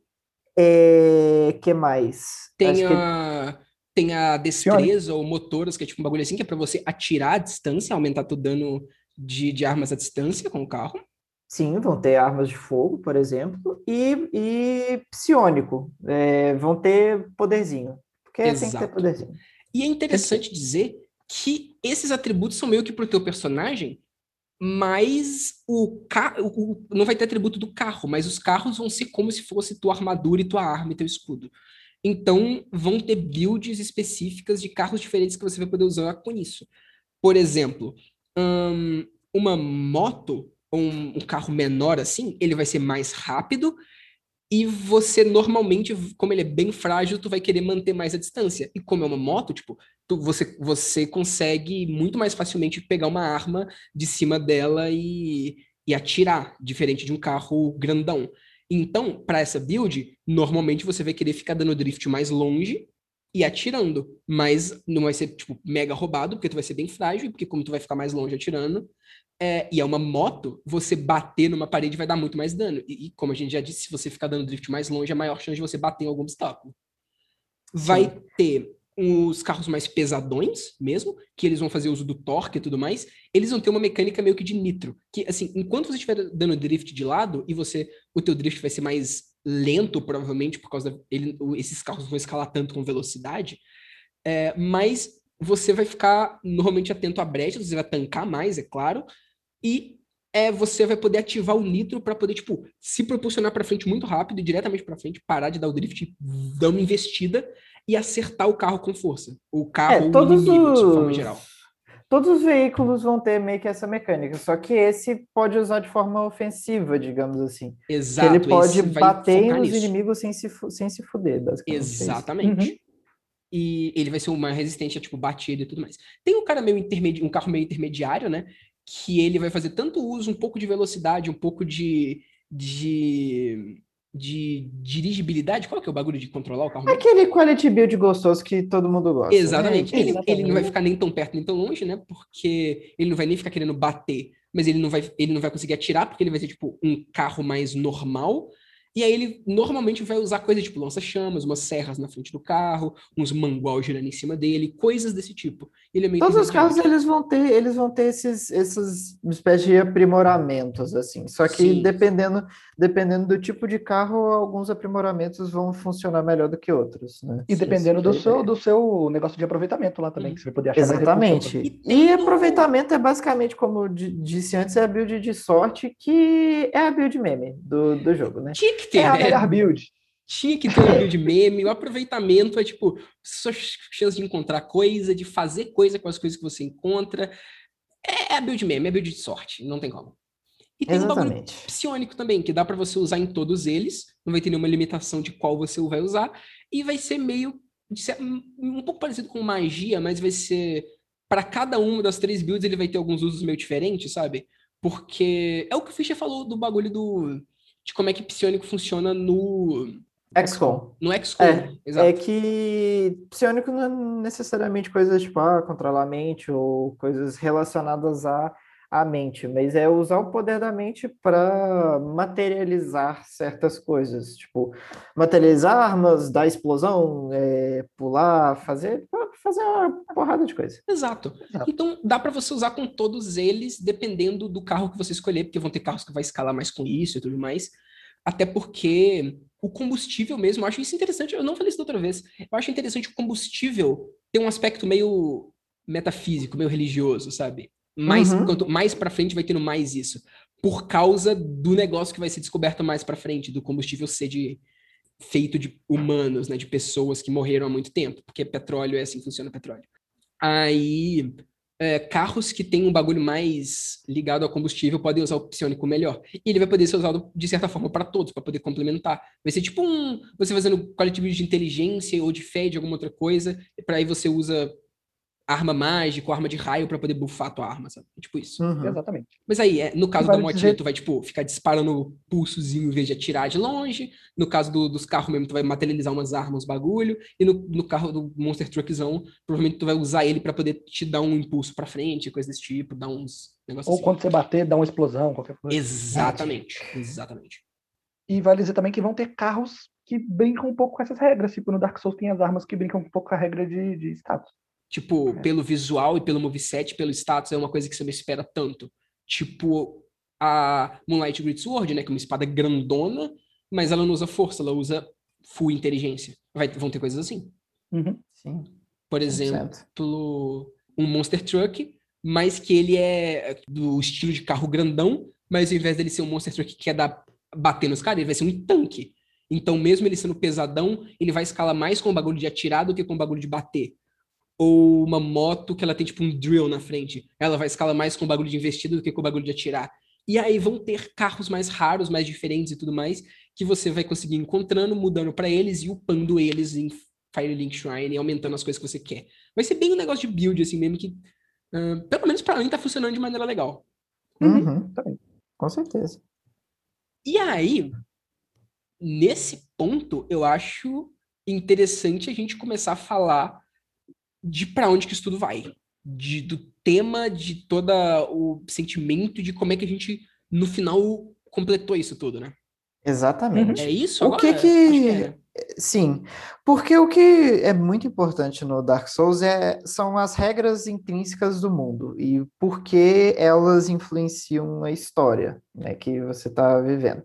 É, que mais? Tem Acho que- a, tem a destreza ou motoras, que é tipo um bagulho assim, que é pra você atirar à distância, aumentar teu dano de, de armas à distância com o carro. Sim, vão ter armas de fogo, por exemplo, e, e psiônico, é, vão ter poderzinho, porque tem que ter Exato. poderzinho. E é interessante dizer que esses atributos são meio que pro teu personagem, mas o não vai ter atributo do carro, mas os carros vão ser como se fosse tua armadura e tua arma e teu escudo. Então vão ter builds específicas de carros diferentes que você vai poder usar com isso. Por exemplo, hum, uma moto ou um, um carro menor assim, ele vai ser mais rápido e você normalmente, como ele é bem frágil, tu vai querer manter mais a distância. E como é uma moto, tipo, tu, você, você consegue muito mais facilmente pegar uma arma de cima dela e, e atirar, diferente de um carro grandão. Então, para essa build, normalmente você vai querer ficar dando drift mais longe e atirando, mas não vai ser tipo mega roubado, porque tu vai ser bem frágil, porque como tu vai ficar mais longe atirando, é, e é uma moto, você bater numa parede vai dar muito mais dano. E, e, como a gente já disse, se você ficar dando drift mais longe, é maior chance de você bater em algum obstáculo. Vai Sim. ter os carros mais pesadões mesmo, que eles vão fazer uso do torque e tudo mais, eles vão ter uma mecânica meio que de nitro, que assim, enquanto você estiver dando drift de lado e você o teu drift vai ser mais lento provavelmente por causa da, ele, esses carros vão escalar tanto com velocidade, é, mas você vai ficar normalmente atento à brecha, você vai tancar mais, é claro, e é, você vai poder ativar o nitro para poder tipo se propulsionar para frente muito rápido diretamente para frente, parar de dar o drift, dar uma investida e acertar o carro com força. O carro É, ou o todos inimigo, de forma os, geral. todos os veículos vão ter meio que essa mecânica, só que esse pode usar de forma ofensiva, digamos assim. Exato. ele pode bater nos nisso. inimigos sem se, sem se fuder, basicamente. é. Exatamente. Uhum. E ele vai ser uma resistente a, tipo, batida e tudo mais. Tem um cara meio intermediário, um carro meio intermediário, né? Que ele vai fazer tanto uso, um pouco de velocidade, um pouco de. de. De dirigibilidade. Qual que é o bagulho de controlar o carro? Aquele quality build gostoso que todo mundo gosta. Exatamente. né? Ele, Exatamente. ele não vai ficar nem tão perto nem tão longe, né? Porque ele não vai nem ficar querendo bater, mas ele não vai, ele não vai conseguir atirar, porque ele vai ser tipo um carro mais normal. E aí ele normalmente vai usar coisas tipo lança-chamas, umas serras na frente do carro, uns mangual girando em cima dele, coisas desse tipo. Ele é meio Todos os carros eles vão ter, eles vão ter esses, esses espécies de aprimoramentos assim. Só que Sim. dependendo, dependendo do tipo de carro, alguns aprimoramentos vão funcionar melhor do que outros, né? E dependendo do é a seu, ideia. do seu negócio de aproveitamento lá também, Hum. que você vai poder achar. Exatamente. E E, tem aproveitamento é basicamente, como eu di- disse antes, é a build de sorte, que é a build meme do, do jogo, né? Tinha que ter, É a né? melhor build. Tinha que ter um build meme, o aproveitamento é tipo, sua ch- chance de encontrar coisa, de fazer coisa com as coisas que você encontra. É a build meme, é build de sorte, não tem como. E tem um bagulho Exatamente. psionico também, que dá pra você usar em todos eles, não vai ter nenhuma limitação de qual você vai usar, e vai ser meio, um, pouco parecido com magia, mas vai ser, Pra cada uma das três builds ele vai ter alguns usos meio diferentes, sabe? Porque é o que o Fischer falou do bagulho do, de como é que psionico funciona no, XCOM. no XCOM, É, exato. É que psionico não é necessariamente coisas tipo, ah, controlar a mente ou coisas relacionadas à, à mente, mas é usar o poder da mente para materializar certas coisas, tipo, materializar armas, dar explosão, é, pular, fazer, fazer uma porrada de coisa. Exato. Exato. Então dá pra você usar com todos eles, dependendo do carro que você escolher, porque vão ter carros que vai escalar mais com isso e tudo mais. Até porque o combustível mesmo, eu acho isso interessante. Eu não falei isso da outra vez. Eu acho interessante o combustível ter um aspecto meio metafísico, meio religioso, sabe? Mais, Uhum. quanto mais pra frente vai tendo mais isso. Por causa do negócio que vai ser descoberto mais pra frente, do combustível ser de, feito de humanos, né? De pessoas que morreram há muito tempo. Porque petróleo é assim que funciona o petróleo. Aí, é, carros que têm um bagulho mais ligado ao combustível podem usar o psionico melhor. E ele vai poder ser usado, de certa forma, para todos, para poder complementar. Vai ser tipo um. Você fazendo build de inteligência ou de fé de alguma outra coisa, para aí você usa arma mágica ou arma de raio para poder buffar a tua arma, sabe? Tipo isso. Uhum. Exatamente. Mas aí, é, no caso Vale da motinha, dizer- tu vai, tipo, ficar disparando pulsozinho em vez de atirar de longe. No caso do- dos carros mesmo, tu vai materializar umas armas, bagulho. E no, no carro do Monster Truckzão, provavelmente tu vai usar ele pra poder te dar um impulso pra frente, coisa desse tipo, dar uns negócios Ou assim. quando você bater, dá uma explosão, qualquer coisa. Exatamente, exatamente. E vale dizer também que vão ter carros que brincam um pouco com essas regras. Tipo, no Dark Souls tem as armas que brincam um pouco com a regra de, de status. Tipo, É. pelo visual e pelo moveset, pelo status, é uma coisa que você não espera tanto. Tipo, a Moonlight Great Sword, né? Que é uma espada grandona, mas ela não usa força, ela usa full inteligência. Vai, vão ter coisas assim. Uhum. Sim, Por 100%. exemplo, um Monster Truck, mas que ele é do estilo de carro grandão, mas ao invés dele ser um Monster Truck que quer dar, bater nos caras, ele vai ser um tanque. Então, mesmo ele sendo pesadão, ele vai escalar mais com o bagulho de atirar do que com o bagulho de bater. Ou uma moto que ela tem tipo um drill na frente. Ela vai escalar mais com o bagulho de investida do que com o bagulho de atirar. E aí vão ter carros mais raros, mais diferentes e tudo mais, que você vai conseguir encontrando, mudando pra eles e upando eles em Firelink Shrine e aumentando as coisas que você quer. Vai ser bem um negócio de build, assim mesmo, que ah, pelo menos pra mim tá funcionando de maneira legal. Uhum. também. Com certeza. E aí, nesse ponto, eu acho interessante a gente começar a falar de pra onde que isso tudo vai. De, do tema, de todo o sentimento, de como é que a gente, no final, completou isso tudo, né? Exatamente. É isso? O que agora? que- Acho é. Sim, porque o que é muito importante no Dark Souls é, são as regras intrínsecas do mundo e por que elas influenciam a história né, que você está vivendo.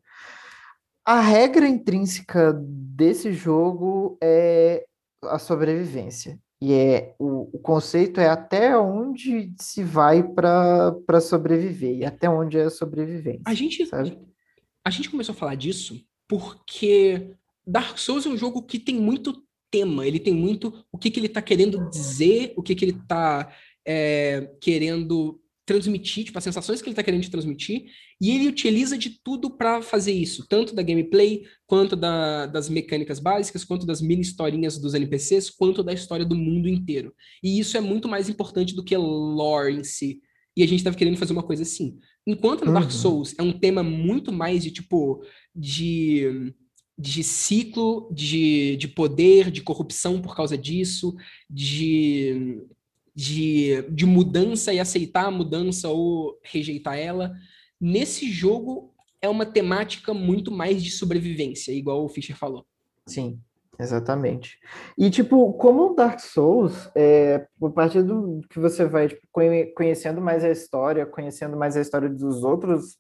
A regra intrínseca desse jogo é a sobrevivência. E é o, o conceito é até onde se vai para sobreviver e até onde é a sobrevivência. A gente, sabe? a gente começou a falar disso porque Dark Souls é um jogo que tem muito tema, ele tem muito o que, que ele tá querendo dizer, o que, que ele tá é, querendo transmitir, tipo, as sensações que ele está querendo transmitir, e ele utiliza de tudo para fazer isso, tanto da gameplay, quanto da, das mecânicas básicas, quanto das mini historinhas dos NPCs, quanto da história do mundo inteiro. E isso é muito mais importante do que lore em si. E a gente estava querendo fazer uma coisa assim. Enquanto no uhum. Dark Souls é um tema muito mais de, tipo, de de ciclo de, de poder, de corrupção por causa disso, de de, de mudança e aceitar a mudança ou rejeitar ela. Nesse jogo é uma temática muito mais de sobrevivência, igual o Fischer falou. Sim, exatamente. E, tipo, como Dark Souls, é, a partir do que você vai tipo, conhecendo mais a história, conhecendo mais a história dos outros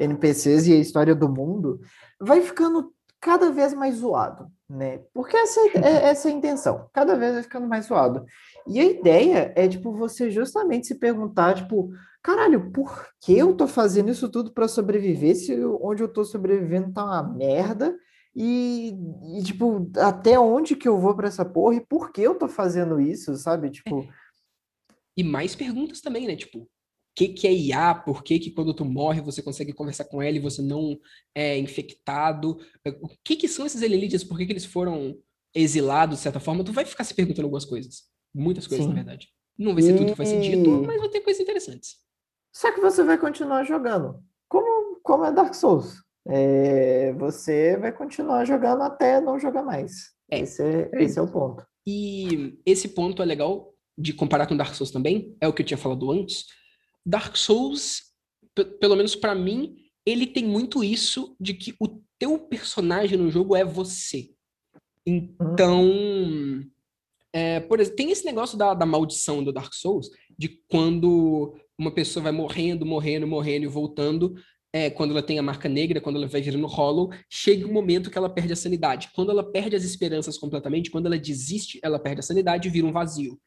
NPCs e a história do mundo, vai ficando cada vez mais zoado, né? Porque essa é, essa é a intenção, cada vez vai ficando mais zoado. E a ideia é, tipo, você justamente se perguntar, tipo, caralho, por que eu tô fazendo isso tudo para sobreviver se onde eu tô sobrevivendo tá uma merda? E, e, tipo, até onde que eu vou para essa porra e por que eu tô fazendo isso, sabe? Tipo. E mais perguntas também, né? Tipo, que, que é IA? Por que, que quando tu morre você consegue conversar com ela e você não é infectado? O que, que são esses alienígenas? Por que, que eles foram exilados, de certa forma? Tu vai ficar se perguntando algumas coisas. Muitas coisas, Sim. na verdade. Não vai ser tudo que foi sentido, mas vai ter coisas interessantes. Só que você vai continuar jogando. Como, como é Dark Souls. É, você vai continuar jogando até não jogar mais. É. Esse, é, esse é o ponto. E esse ponto é legal de comparar com Dark Souls também, é o que eu tinha falado antes. Dark Souls, pelo menos para mim, ele tem muito isso de que o teu personagem no jogo é você. Então. É, por exemplo, tem esse negócio da, da maldição do Dark Souls, de quando uma pessoa vai morrendo, morrendo, morrendo e voltando, é, quando ela tem a marca negra, quando ela vai virando hollow, chega um momento que ela perde a sanidade. Quando ela perde as esperanças completamente, quando ela desiste, ela perde a sanidade e vira um vazio.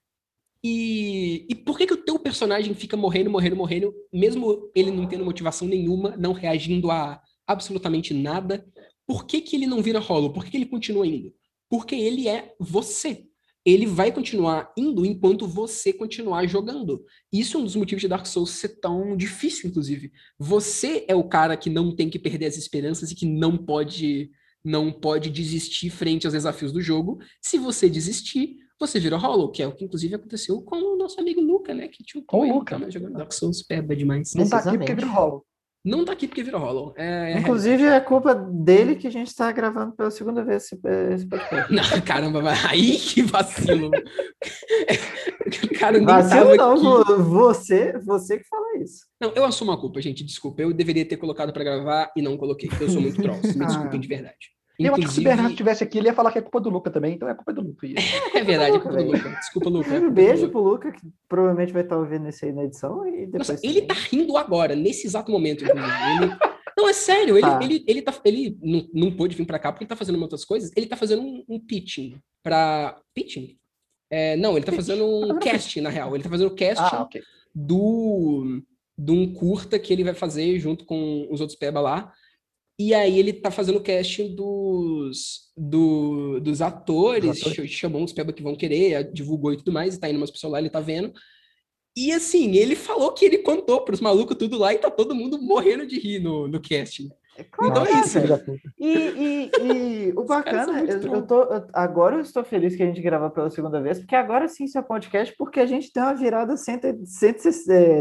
E, e por que, que o teu personagem fica morrendo, morrendo, morrendo, mesmo ele não tendo motivação nenhuma, não reagindo a absolutamente nada? Por que, que ele não vira hollow? Por que, que ele continua indo? Porque ele é você ele vai continuar indo enquanto você continuar jogando. Isso é um dos motivos de Dark Souls ser tão difícil, inclusive. Você é o cara que não tem que perder as esperanças e que não pode não pode desistir frente aos desafios do jogo. Se você desistir, você vira Hollow, que é o que inclusive aconteceu com o nosso amigo Luca, né? Que tinha o Luca, né, jogando Dark Souls, peba demais. Não tá aqui porque vira Hollow. Não tá aqui porque virou Hollow. É, é Inclusive, é culpa dele que a gente tá gravando pela segunda vez esse, esse podcast. Não, caramba, aí que vacilo. cara, vacilo não, aqui. você, você que fala isso. Não, eu assumo a culpa, gente, desculpa. Eu deveria ter colocado para gravar e não coloquei. Eu sou muito troll. Me desculpem de verdade. Inclusive... Eu acho que se o Bernardo estivesse aqui, ele ia falar que é culpa do Luca também, então é culpa do Luca. É verdade, é culpa do Luca. Desculpa, Luca. Um beijo pro Luca, que provavelmente vai estar ouvindo isso aí na edição. E depois Nossa, ele tá rindo agora, nesse exato momento, Ele... Não, é sério, ele, tá. ele, ele, tá, ele não, não pôde vir para cá porque ele tá fazendo outras coisas. Ele tá fazendo um, um pitching para Pitching? É, não, ele tá fazendo um casting, na real. Ele tá fazendo casting ah, okay. do, de um curta que ele vai fazer junto com os outros peba lá e aí ele tá fazendo o casting dos, do, dos atores, atores. chamou uns peba que vão querer, divulgou e tudo mais, e tá indo umas pessoas lá, ele tá vendo. E assim, ele falou que ele contou pros malucos tudo lá e tá todo mundo morrendo de rir no, no casting. É claro, então é isso. E, e, e o bacana, eu, eu, tô, eu, agora eu estou feliz que a gente grava pela segunda vez, porque agora sim isso é podcast, porque a gente tem uma virada 100, 100,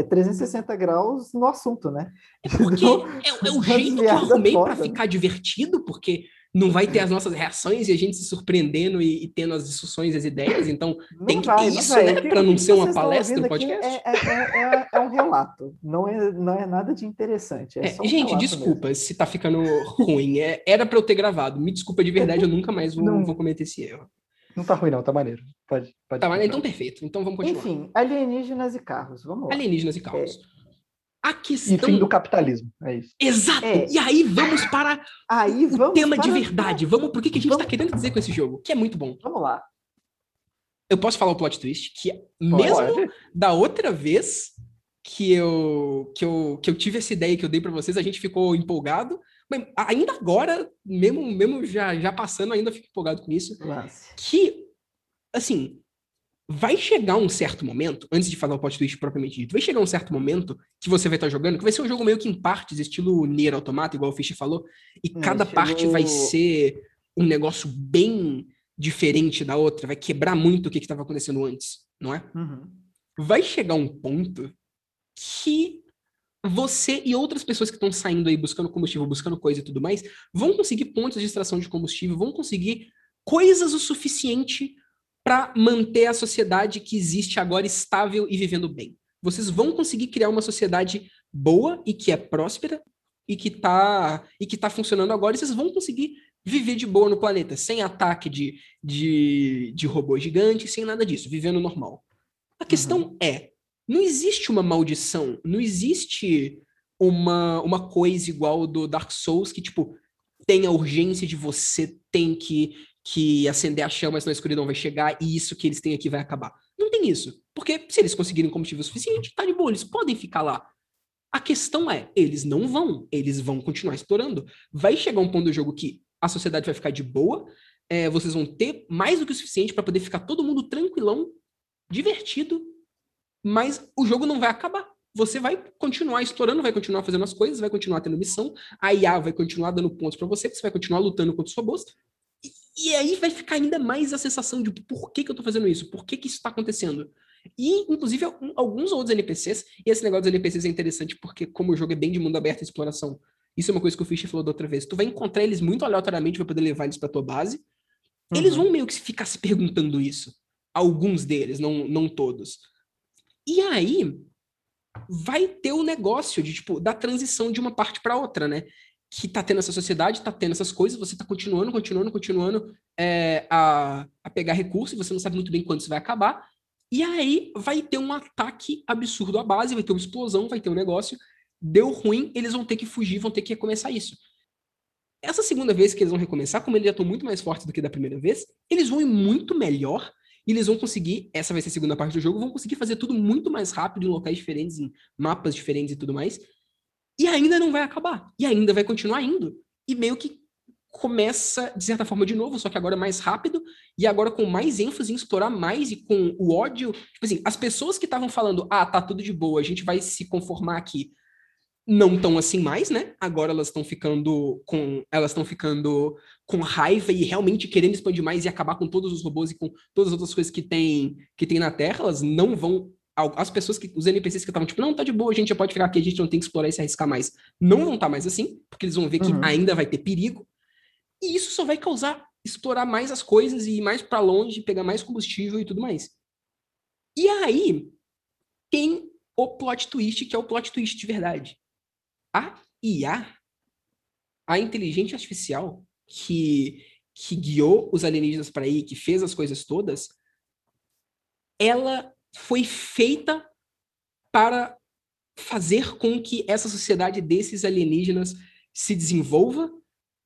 360 graus no assunto, né? Porque então, é, é o jeito que eu arrumei para ficar divertido, porque não vai ter as nossas reações e a gente se surpreendendo e, e tendo as discussões, as ideias. Então, não tem que vai, ter isso, né? Para não ser uma palestra no podcast. É, é, é, é, um relato, não é, não é nada de interessante. É um gente, desculpa mesmo. se tá ficando ruim. era para eu ter gravado. Me desculpa de verdade, eu nunca mais vou, não, vou cometer esse erro. Não tá ruim, não, tá maneiro. Pode, pode tá maneiro, então perfeito. Então vamos continuar. Enfim, alienígenas e carros. Vamos lá. Alienígenas e carros. A questão... E fim do capitalismo, é isso. Exato! É. E aí vamos para aí vamos o tema para... de verdade. Vamos pro que, que a gente está querendo dizer com esse jogo, que é muito bom. Vamos lá. Eu posso falar o plot twist, que mesmo Pode. da outra vez que eu, que, eu, que eu tive essa ideia que eu dei para vocês, a gente ficou empolgado, mas ainda agora, mesmo, mesmo já, já passando, ainda fico empolgado com isso. Nossa. Que, assim, vai chegar um certo momento, antes de falar o plot twist propriamente dito, vai chegar um certo momento que você vai estar jogando, que vai ser um jogo meio que em partes, estilo Nier Automata, igual o Fish falou, e Hum, cada estilo- parte vai ser um negócio bem diferente da outra, vai quebrar muito o que estava acontecendo antes, não é? Uhum. vai chegar um ponto que você e outras pessoas que estão saindo aí buscando combustível, buscando coisa e tudo mais, vão conseguir pontos de extração de combustível, vão conseguir coisas o suficiente para manter a sociedade que existe agora estável e vivendo bem. Vocês vão conseguir criar uma sociedade boa e que é próspera e que tá e que tá funcionando agora, e vocês vão conseguir viver de boa no planeta, sem ataque de, de, de robô gigante, sem nada disso, vivendo normal. A questão é, não existe uma maldição, não existe uma, uma coisa igual do Dark Souls que, tipo, tem a urgência de você tem que, que acender a chama, senão a escuridão vai chegar e isso que eles têm aqui vai acabar. Não tem isso. Porque se eles conseguirem combustível suficiente, tá de boa, eles podem ficar lá. A questão é, eles não vão, eles vão continuar explorando. Vai chegar um ponto do jogo que a sociedade vai ficar de boa, é, vocês vão ter mais do que o suficiente para poder ficar todo mundo tranquilão, divertido, mas o jogo não vai acabar. Você vai continuar explorando, vai continuar fazendo as coisas, vai continuar tendo missão, a IA vai continuar dando pontos para você, você vai continuar lutando contra o seu bosta. E, aí vai ficar ainda mais a sensação de por que, que eu tô fazendo isso? Por que, que isso tá acontecendo? E, inclusive, alguns outros NPCs, e esse negócio dos NPCs é interessante porque, como o jogo é bem de mundo aberto e exploração, isso é uma coisa que o Fish falou da outra vez. Tu vai encontrar eles muito aleatoriamente pra poder levar eles pra tua base. Eles Uhum. vão meio que ficar se perguntando isso. Alguns deles, não, não todos. E aí, vai ter o negócio de, tipo, da transição de uma parte pra outra, né? Que tá tendo essa sociedade, tá tendo essas coisas, você tá continuando, continuando, continuando é, a, a pegar recursos, você não sabe muito bem quando isso vai acabar. E aí vai ter um ataque absurdo à base, vai ter uma explosão, vai ter um negócio. Deu ruim, eles vão ter que fugir, vão ter que recomeçar isso. Essa segunda vez que eles vão recomeçar, como eles já estão muito mais fortes do que da primeira vez, eles vão ir muito melhor e eles vão conseguir, essa vai ser a segunda parte do jogo, vão conseguir fazer tudo muito mais rápido em locais diferentes, em mapas diferentes e tudo mais. E ainda não vai acabar. E ainda vai continuar indo. E meio que começa, de certa forma, de novo, só que agora mais rápido, e agora com mais ênfase em explorar mais e com o ódio. Tipo assim, as pessoas que estavam falando, ah, tá tudo de boa, a gente vai se conformar aqui, não estão assim mais, né? Agora elas estão ficando com. Elas estão ficando com raiva e realmente querendo expandir mais e acabar com todos os robôs e com todas as outras coisas que tem, que tem na Terra, elas não vão. As pessoas que. Os NPCs que estavam, tipo, não, tá de boa, a gente já pode ficar aqui, a gente não tem que explorar e se arriscar mais. Não vão estar mais assim, porque eles vão ver que Uhum. ainda vai ter perigo. E isso só vai causar explorar mais as coisas e ir mais para longe, pegar mais combustível e tudo mais. E aí tem o plot twist, que é o plot twist de verdade. A IA, a inteligência artificial que, que guiou os alienígenas para aí, que fez as coisas todas, ela foi feita para fazer com que essa sociedade desses alienígenas se desenvolva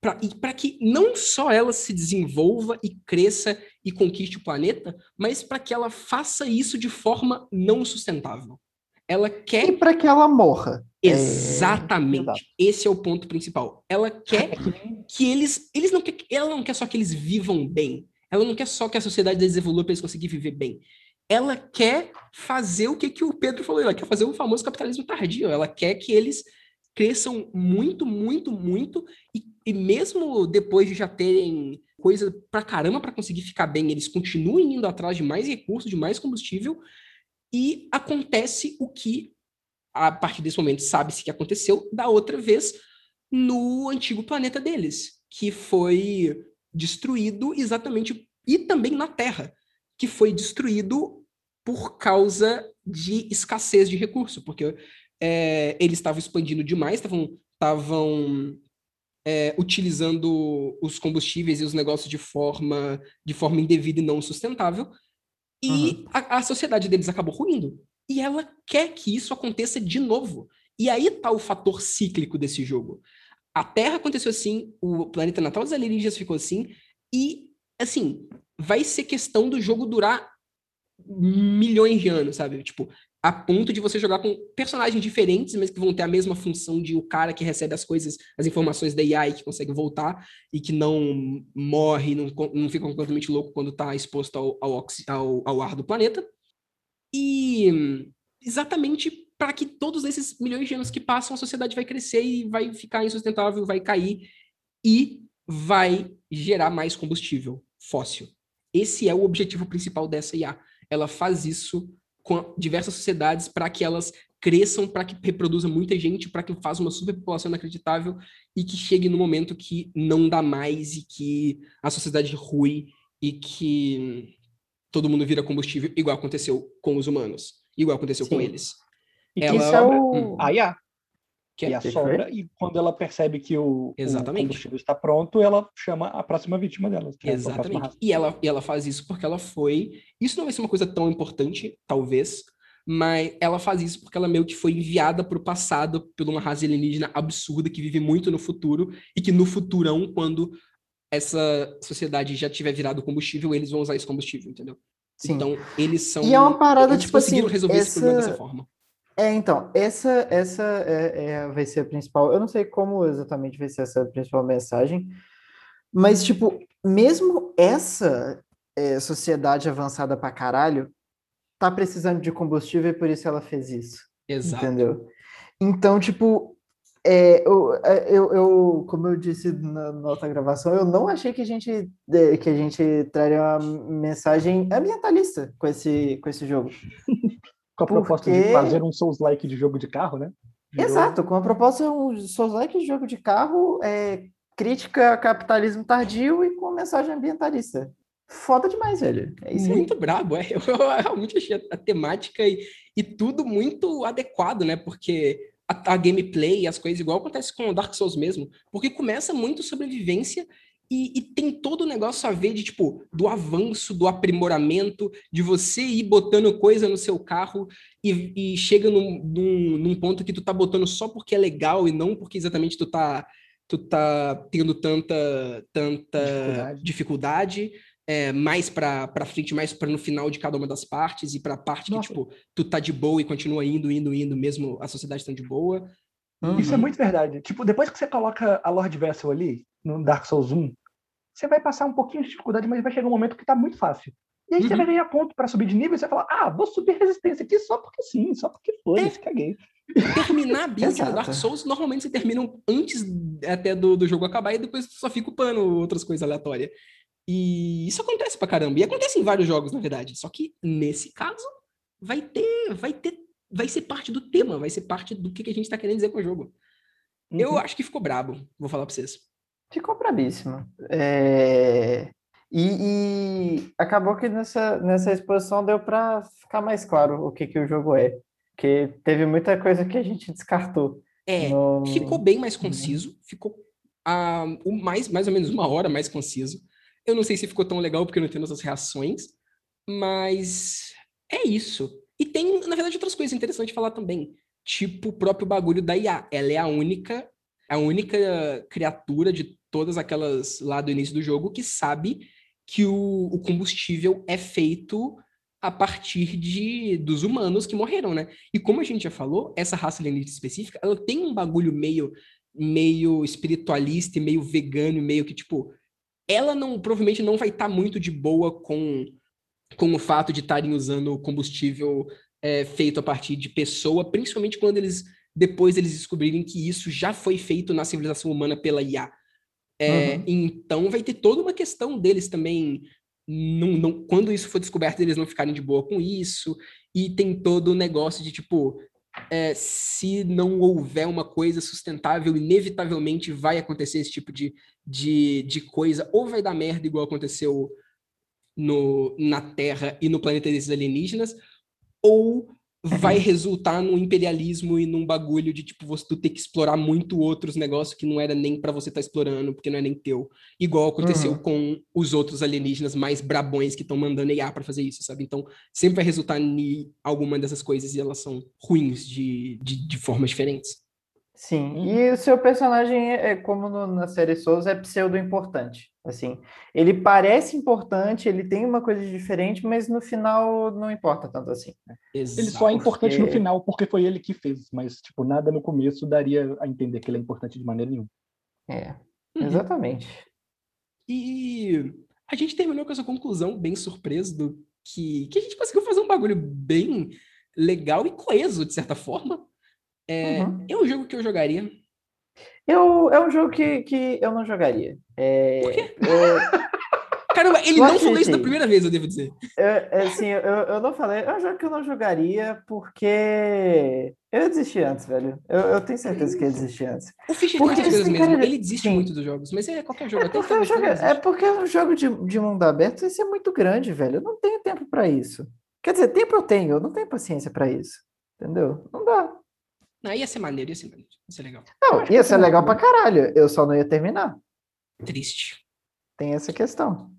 pra, e para que não só ela se desenvolva e cresça e conquiste o planeta, mas para que ela faça isso de forma não sustentável. Ela quer E para que ela morra. É, Exatamente. exato. Esse é o ponto principal. Ela quer É que eles, eles não quer, ela não quer só que eles vivam bem. Ela não quer só que a sociedade deles evolua para eles conseguirem viver bem. Ela quer fazer o que, que o Pedro falou, ela quer fazer o famoso capitalismo tardio. Ela quer que eles cresçam muito, muito, muito e, e mesmo depois de já terem coisa pra caramba para conseguir ficar bem, eles continuem indo atrás de mais recursos, de mais combustível e acontece o que a partir desse momento sabe-se que aconteceu da outra vez no antigo planeta deles, que foi destruído exatamente e também na Terra, que foi destruído por causa de escassez de recurso, porque é, eles estavam expandindo demais, estavam é, utilizando os combustíveis e os negócios de forma de forma indevida e não sustentável, e Uhum. a, a sociedade deles acabou ruindo. E ela quer que isso aconteça de novo. E aí tá o fator cíclico desse jogo. A Terra aconteceu assim, o planeta natal dos alienígenas ficou assim, e assim, vai ser questão do jogo durar milhões de anos, sabe? Tipo, a ponto de você jogar com personagens diferentes, mas que vão ter a mesma função de o cara que recebe as coisas, as informações da AI, que consegue voltar e que não morre, não, não fica completamente louco quando está exposto ao, ao, ao, ao ar do planeta. E exatamente para que todos esses milhões de anos que passam, a sociedade vai crescer e vai ficar insustentável, vai cair e vai gerar mais combustível fóssil. Esse é o objetivo principal dessa IA. Ela faz isso com diversas sociedades para que elas cresçam, para que reproduza muita gente, para que faça uma superpopulação inacreditável e que chegue no momento que não dá mais e que a sociedade rui e que todo mundo vira combustível, igual aconteceu com os humanos, igual aconteceu Sim. com eles. E ela... isso é o... Hum. Que é a sobra, e quando ela percebe que o, Exatamente. o combustível está pronto, ela chama a próxima vítima dela. É Exatamente. É e, ela, e ela faz isso porque ela foi. Isso não vai ser uma coisa tão importante, talvez, mas ela faz isso porque ela meio que foi enviada para o passado por uma raça alienígena absurda que vive muito no futuro e que no futurão, quando essa sociedade já tiver virado combustível, eles vão usar esse combustível, entendeu? Sim. Então, eles são. E é uma parada, tipo assim. resolver essa... esse problema dessa forma. É, então, essa, essa é, é, vai ser a principal. Eu não sei como exatamente vai ser essa principal mensagem, mas, tipo, mesmo essa é, sociedade avançada pra caralho tá precisando de combustível e por isso ela fez isso. Exato. Entendeu? Então, tipo, é, eu, é, eu, eu, como eu disse na, outra gravação, eu não achei que a gente que a gente traria uma mensagem ambientalista com esse, com esse jogo. Com a proposta Porque... de fazer um Souls-like de jogo de carro, né? De Exato, jogo. com a proposta um Souls-like de jogo de carro, é, crítica a capitalismo tardio e com mensagem ambientalista. Foda demais, velho. É isso muito aí. brabo, é. Eu, realmente achei a, a temática e, e tudo muito adequado, né? Porque a, a gameplay, as coisas, igual acontece com o Dark Souls mesmo, porque começa muito sobrevivência e, e, tem todo o negócio a ver de, tipo, do avanço, do aprimoramento, de você ir botando coisa no seu carro e, e chega num, num, num, ponto que tu tá botando só porque é legal e não porque exatamente tu tá, tu tá tendo tanta, tanta dificuldade, dificuldade é, mais para frente, mais para no final de cada uma das partes e para a parte Nossa. que, tipo, tu tá de boa e continua indo, indo, indo, mesmo a sociedade estando de boa. Uhum. Isso é muito verdade. Tipo, depois que você coloca a Lord Vessel ali, no Dark Souls 1, você vai passar um pouquinho de dificuldade, mas vai chegar um momento que tá muito fácil. E aí uhum. você vai ganhar ponto para subir de nível e você vai falar, ah, vou subir resistência aqui só porque sim, só porque foi, é. caguei. Terminar a build no Dark Souls, normalmente você termina antes até do, do jogo acabar e depois só fica upando outras coisas aleatórias. E isso acontece pra caramba. E acontece em vários jogos, na verdade. Só que nesse caso, vai ter, vai ter, vai ser parte do tema, vai ser parte do que, a gente tá querendo dizer com o jogo. Uhum. Eu acho que ficou brabo, vou falar pra vocês. Ficou brabíssimo. É... E, e, acabou que nessa, nessa exposição deu para ficar mais claro o que, que o jogo é. Que teve muita coisa que a gente descartou. É, no... ficou bem mais conciso, ficou uh, mais, mais ou menos uma hora mais conciso. Eu não sei se ficou tão legal porque eu não entendo as reações, mas é isso. E tem, na verdade, outras coisas interessantes de falar também. Tipo o próprio bagulho da IA. Ela é a única, a única criatura de todas aquelas lá do início do jogo que sabe que o, o combustível é feito a partir de dos humanos que morreram, né? E como a gente já falou, essa raça alienígena específica, ela tem um bagulho meio meio espiritualista e meio vegano, meio que tipo, ela não provavelmente não vai estar tá muito de boa com, com o fato de estarem usando combustível é, feito a partir de pessoa, principalmente quando eles depois eles descobrirem que isso já foi feito na civilização humana pela IA. É, uhum. Então vai ter toda uma questão deles também. Não, não, quando isso for descoberto, eles não ficarem de boa com isso. E tem todo o negócio de tipo, é, se não houver uma coisa sustentável, inevitavelmente vai acontecer esse tipo de, de, de coisa, ou vai dar merda igual aconteceu no, na Terra e no planeta desses alienígenas, ou vai resultar num imperialismo e num bagulho de tipo você ter que explorar muito outros negócios que não era nem para você estar tá explorando, porque não é nem teu. Igual aconteceu uhum. com os outros alienígenas mais brabões que estão mandando IA para fazer isso, sabe? Então, sempre vai resultar em alguma dessas coisas e elas são ruins de, de, de formas diferentes. Sim, Uhum. e o seu personagem, é, é como no- na série Souls, é pseudo-importante. Assim, ele parece importante, ele tem uma coisa diferente, mas no final não importa tanto assim. Ele Exato. só é importante no porque- final porque foi ele que fez, mas tipo, nada no começo daria a entender que ele é importante de maneira nenhuma. É, Uhum. exatamente. E a gente terminou com essa conclusão bem surpreso do que, que a gente conseguiu fazer um bagulho bem legal e coeso, de certa forma. É, Uhum. é um jogo que eu jogaria. Eu, é um jogo que, que eu não jogaria. É, Por quê? eu- Caramba, ele Eu não falou isso da primeira vez, eu devo dizer. eu- é, assim, eu, eu não falei, é um jogo que eu não jogaria porque eu desisti antes, velho. Eu, eu tenho certeza que eu desisti antes. O Fischer Porque tem essas coisas mesmo. cara- Ele desiste sim. muito dos jogos, mas é qualquer jogo. É porque, o Fable jogo, é porque um jogo de, de mundo aberto isso é muito grande, velho. Eu não tenho tempo pra isso. Quer dizer, tempo eu tenho, eu não tenho paciência pra isso. Entendeu? Não dá. Não, ia ser maneiro, ia ser maneiro. Ia ser legal. Não, ia ser legal não. pra caralho. Eu só não ia terminar. Triste. Tem essa questão.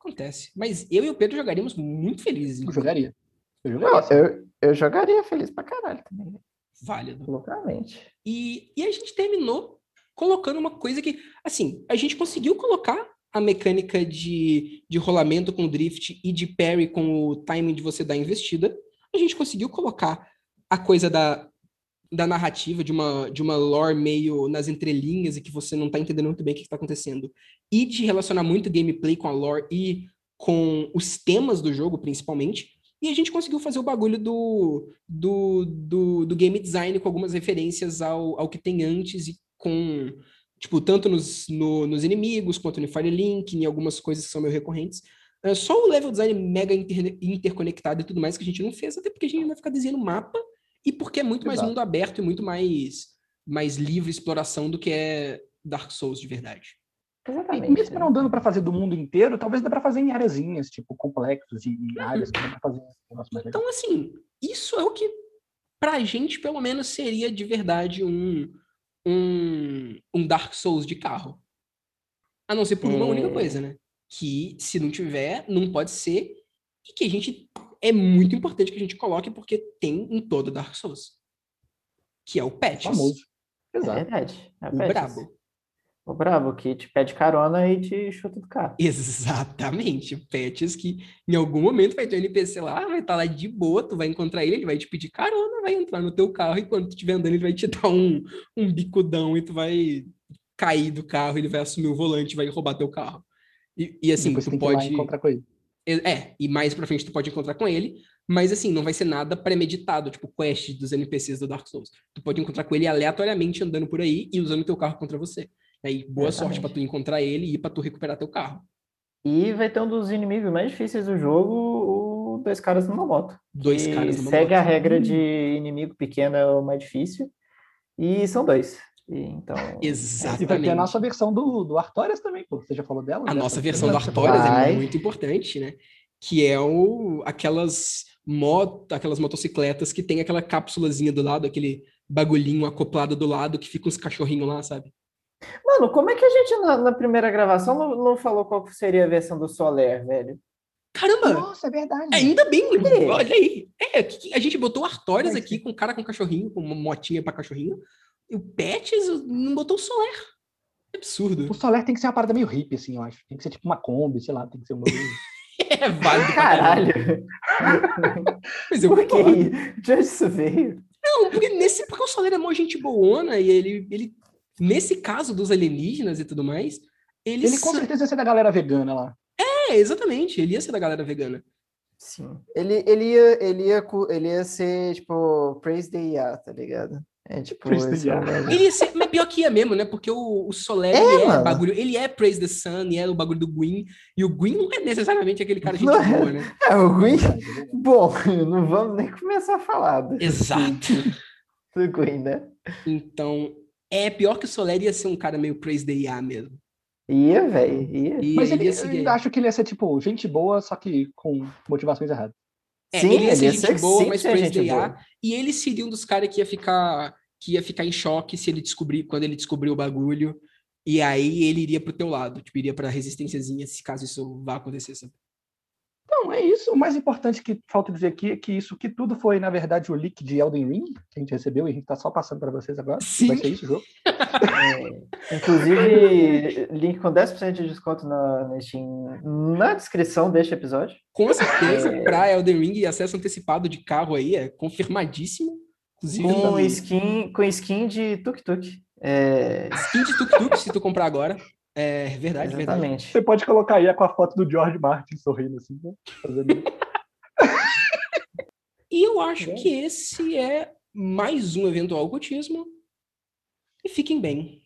Acontece. Mas eu e o Pedro jogaríamos muito felizes. Eu jogaria. Eu Não, jogaria. sim. eu, eu jogaria feliz pra caralho também. Válido. Loucamente. E, e a gente terminou colocando uma coisa que, assim, a gente conseguiu colocar a mecânica de, de rolamento com drift e de parry com o timing de você dar a investida. A gente conseguiu colocar a coisa da, da narrativa, de uma, de uma lore meio nas entrelinhas e que você não tá entendendo muito bem o que está acontecendo. E de relacionar muito gameplay com a lore e com os temas do jogo, principalmente. E a gente conseguiu fazer o bagulho do, do, do, do game design com algumas referências ao, ao que tem antes e com, tipo, tanto nos, no- nos inimigos, quanto no Firelink, em algumas coisas que são meio recorrentes. É só o level design mega inter- interconectado e tudo mais que a gente não fez, até porque a gente vai ficar desenhando mapa e porque é muito mais Exato. mundo aberto e muito mais, mais livre exploração do que é Dark Souls de verdade. E Exatamente. mesmo não dando pra fazer do mundo inteiro, talvez dê pra fazer em areazinhas, tipo, complexos e, e áreas que dá pra fazer mais. Então, assim, isso é o que, pra gente, pelo menos, seria de verdade um, um, um Dark Souls de carro. A não ser por uma É. única coisa, né? Que se não tiver, não pode ser. E que a gente. É muito importante que a gente coloque, porque tem em todo Dark Souls. Que é o Patches. Famoso. É Exato. verdade. É O Patches. brabo. O brabo, que te pede carona e te chuta do carro. Exatamente. O Patches que em algum momento vai ter um NPC lá, vai estar lá de boa, tu vai encontrar ele, ele vai te pedir carona, vai entrar no teu carro e quando tu estiver andando ele vai te dar um, um bicudão e tu vai cair do carro, ele vai assumir o volante e vai roubar teu carro. E, e assim, Depois tu tem que ir lá pode... encontrar com ele. É, e mais pra frente tu pode encontrar com ele, mas assim, não vai ser nada premeditado, tipo quest dos NPCs do Dark Souls. Tu pode encontrar com ele aleatoriamente andando por aí e usando teu carro contra você. E aí, boa sorte Exatamente. pra tu encontrar ele e pra tu recuperar teu carro. E vai ter um dos inimigos mais difíceis do jogo, o dois caras numa moto. Dois caras numa segue a moto. regra de inimigo pequeno é o mais difícil. E são dois. E, então. E vai ter Exatamente. a nossa versão do, do Artorias também, pô. Você já falou dela? A nossa versão do? Artorias é Vai. muito importante, né? Que é o, aquelas, moto, aquelas motocicletas que tem aquela cápsulazinha do lado, aquele bagulhinho acoplado do lado que fica uns cachorrinhos lá, sabe? Mano, como é que a gente na, na primeira gravação não, não falou qual seria a versão do Soler, velho? Caramba! Nossa, é verdade. Ainda bem, olha aí. É, a gente botou o Artorias aqui com cara com cachorrinho, com uma motinha pra cachorrinho. E o Patches não botou o Soler. É absurdo. O Soler tem que ser uma parada meio hippie, assim, eu acho. Tem que ser tipo uma Kombi, sei lá, tem que ser um bagulho. É válido caralho. Mas eu Por que de onde isso veio? Não, porque, nesse, porque o Soler é mó gente boona e ele, ele, nesse caso dos alienígenas e tudo mais, ele, Ele com certeza ia ser da galera vegana lá. É, exatamente, ele ia ser da galera vegana. Sim. Ele, ele, ia, ele, ia, ele ia ser, tipo, Praise the IA, tá ligado? É tipo. Praise the esse é IA. Ele ia ser, mas pior que ia mesmo, né? Porque o, o Soler, É, é bagulho, ele é Praise the Sun, e é o bagulho do Gwyn, e o Gwyn não é necessariamente aquele cara gente Não é. boa, né? É, o Green. É verdade. Bom, não vamos nem começar a falar do, Exato. do Green, né? Então, é pior que o Soler ia ser um cara meio Praise the IA mesmo. Ia, velho, ia. Mas ele ele, ia eu acho que ele ia ser, tipo, gente boa, só que com motivações erradas. É, Sim, ele ia ele ser ia gente ser boa, mas IA, boa. e ele seria um dos caras que ia ficar que ia ficar em choque se ele descobrir quando ele descobrir o bagulho e aí ele iria pro teu lado, tipo, iria pra resistênciazinha se caso isso vá acontecer, sabe? Então, é isso. O mais importante que falta dizer aqui é que isso que tudo foi, na verdade, o leak de Elden Ring, que a gente recebeu e a gente está só passando para vocês agora. Sim. Vai ser isso o jogo. É, inclusive, link com 10% de desconto na, na Steam na descrição deste episódio. Com certeza, É. pra Elden Ring e acesso antecipado de carro aí, é confirmadíssimo. Inclusive, Com skin, com skin de tuk-tuk. É, skin de tuk-tuk, se tu comprar agora. É verdade, verdade. exatamente. Você pode colocar aí com a foto do George Martin sorrindo assim, né? Fazendo. E eu acho que esse é mais um eventual gotismo. E fiquem bem.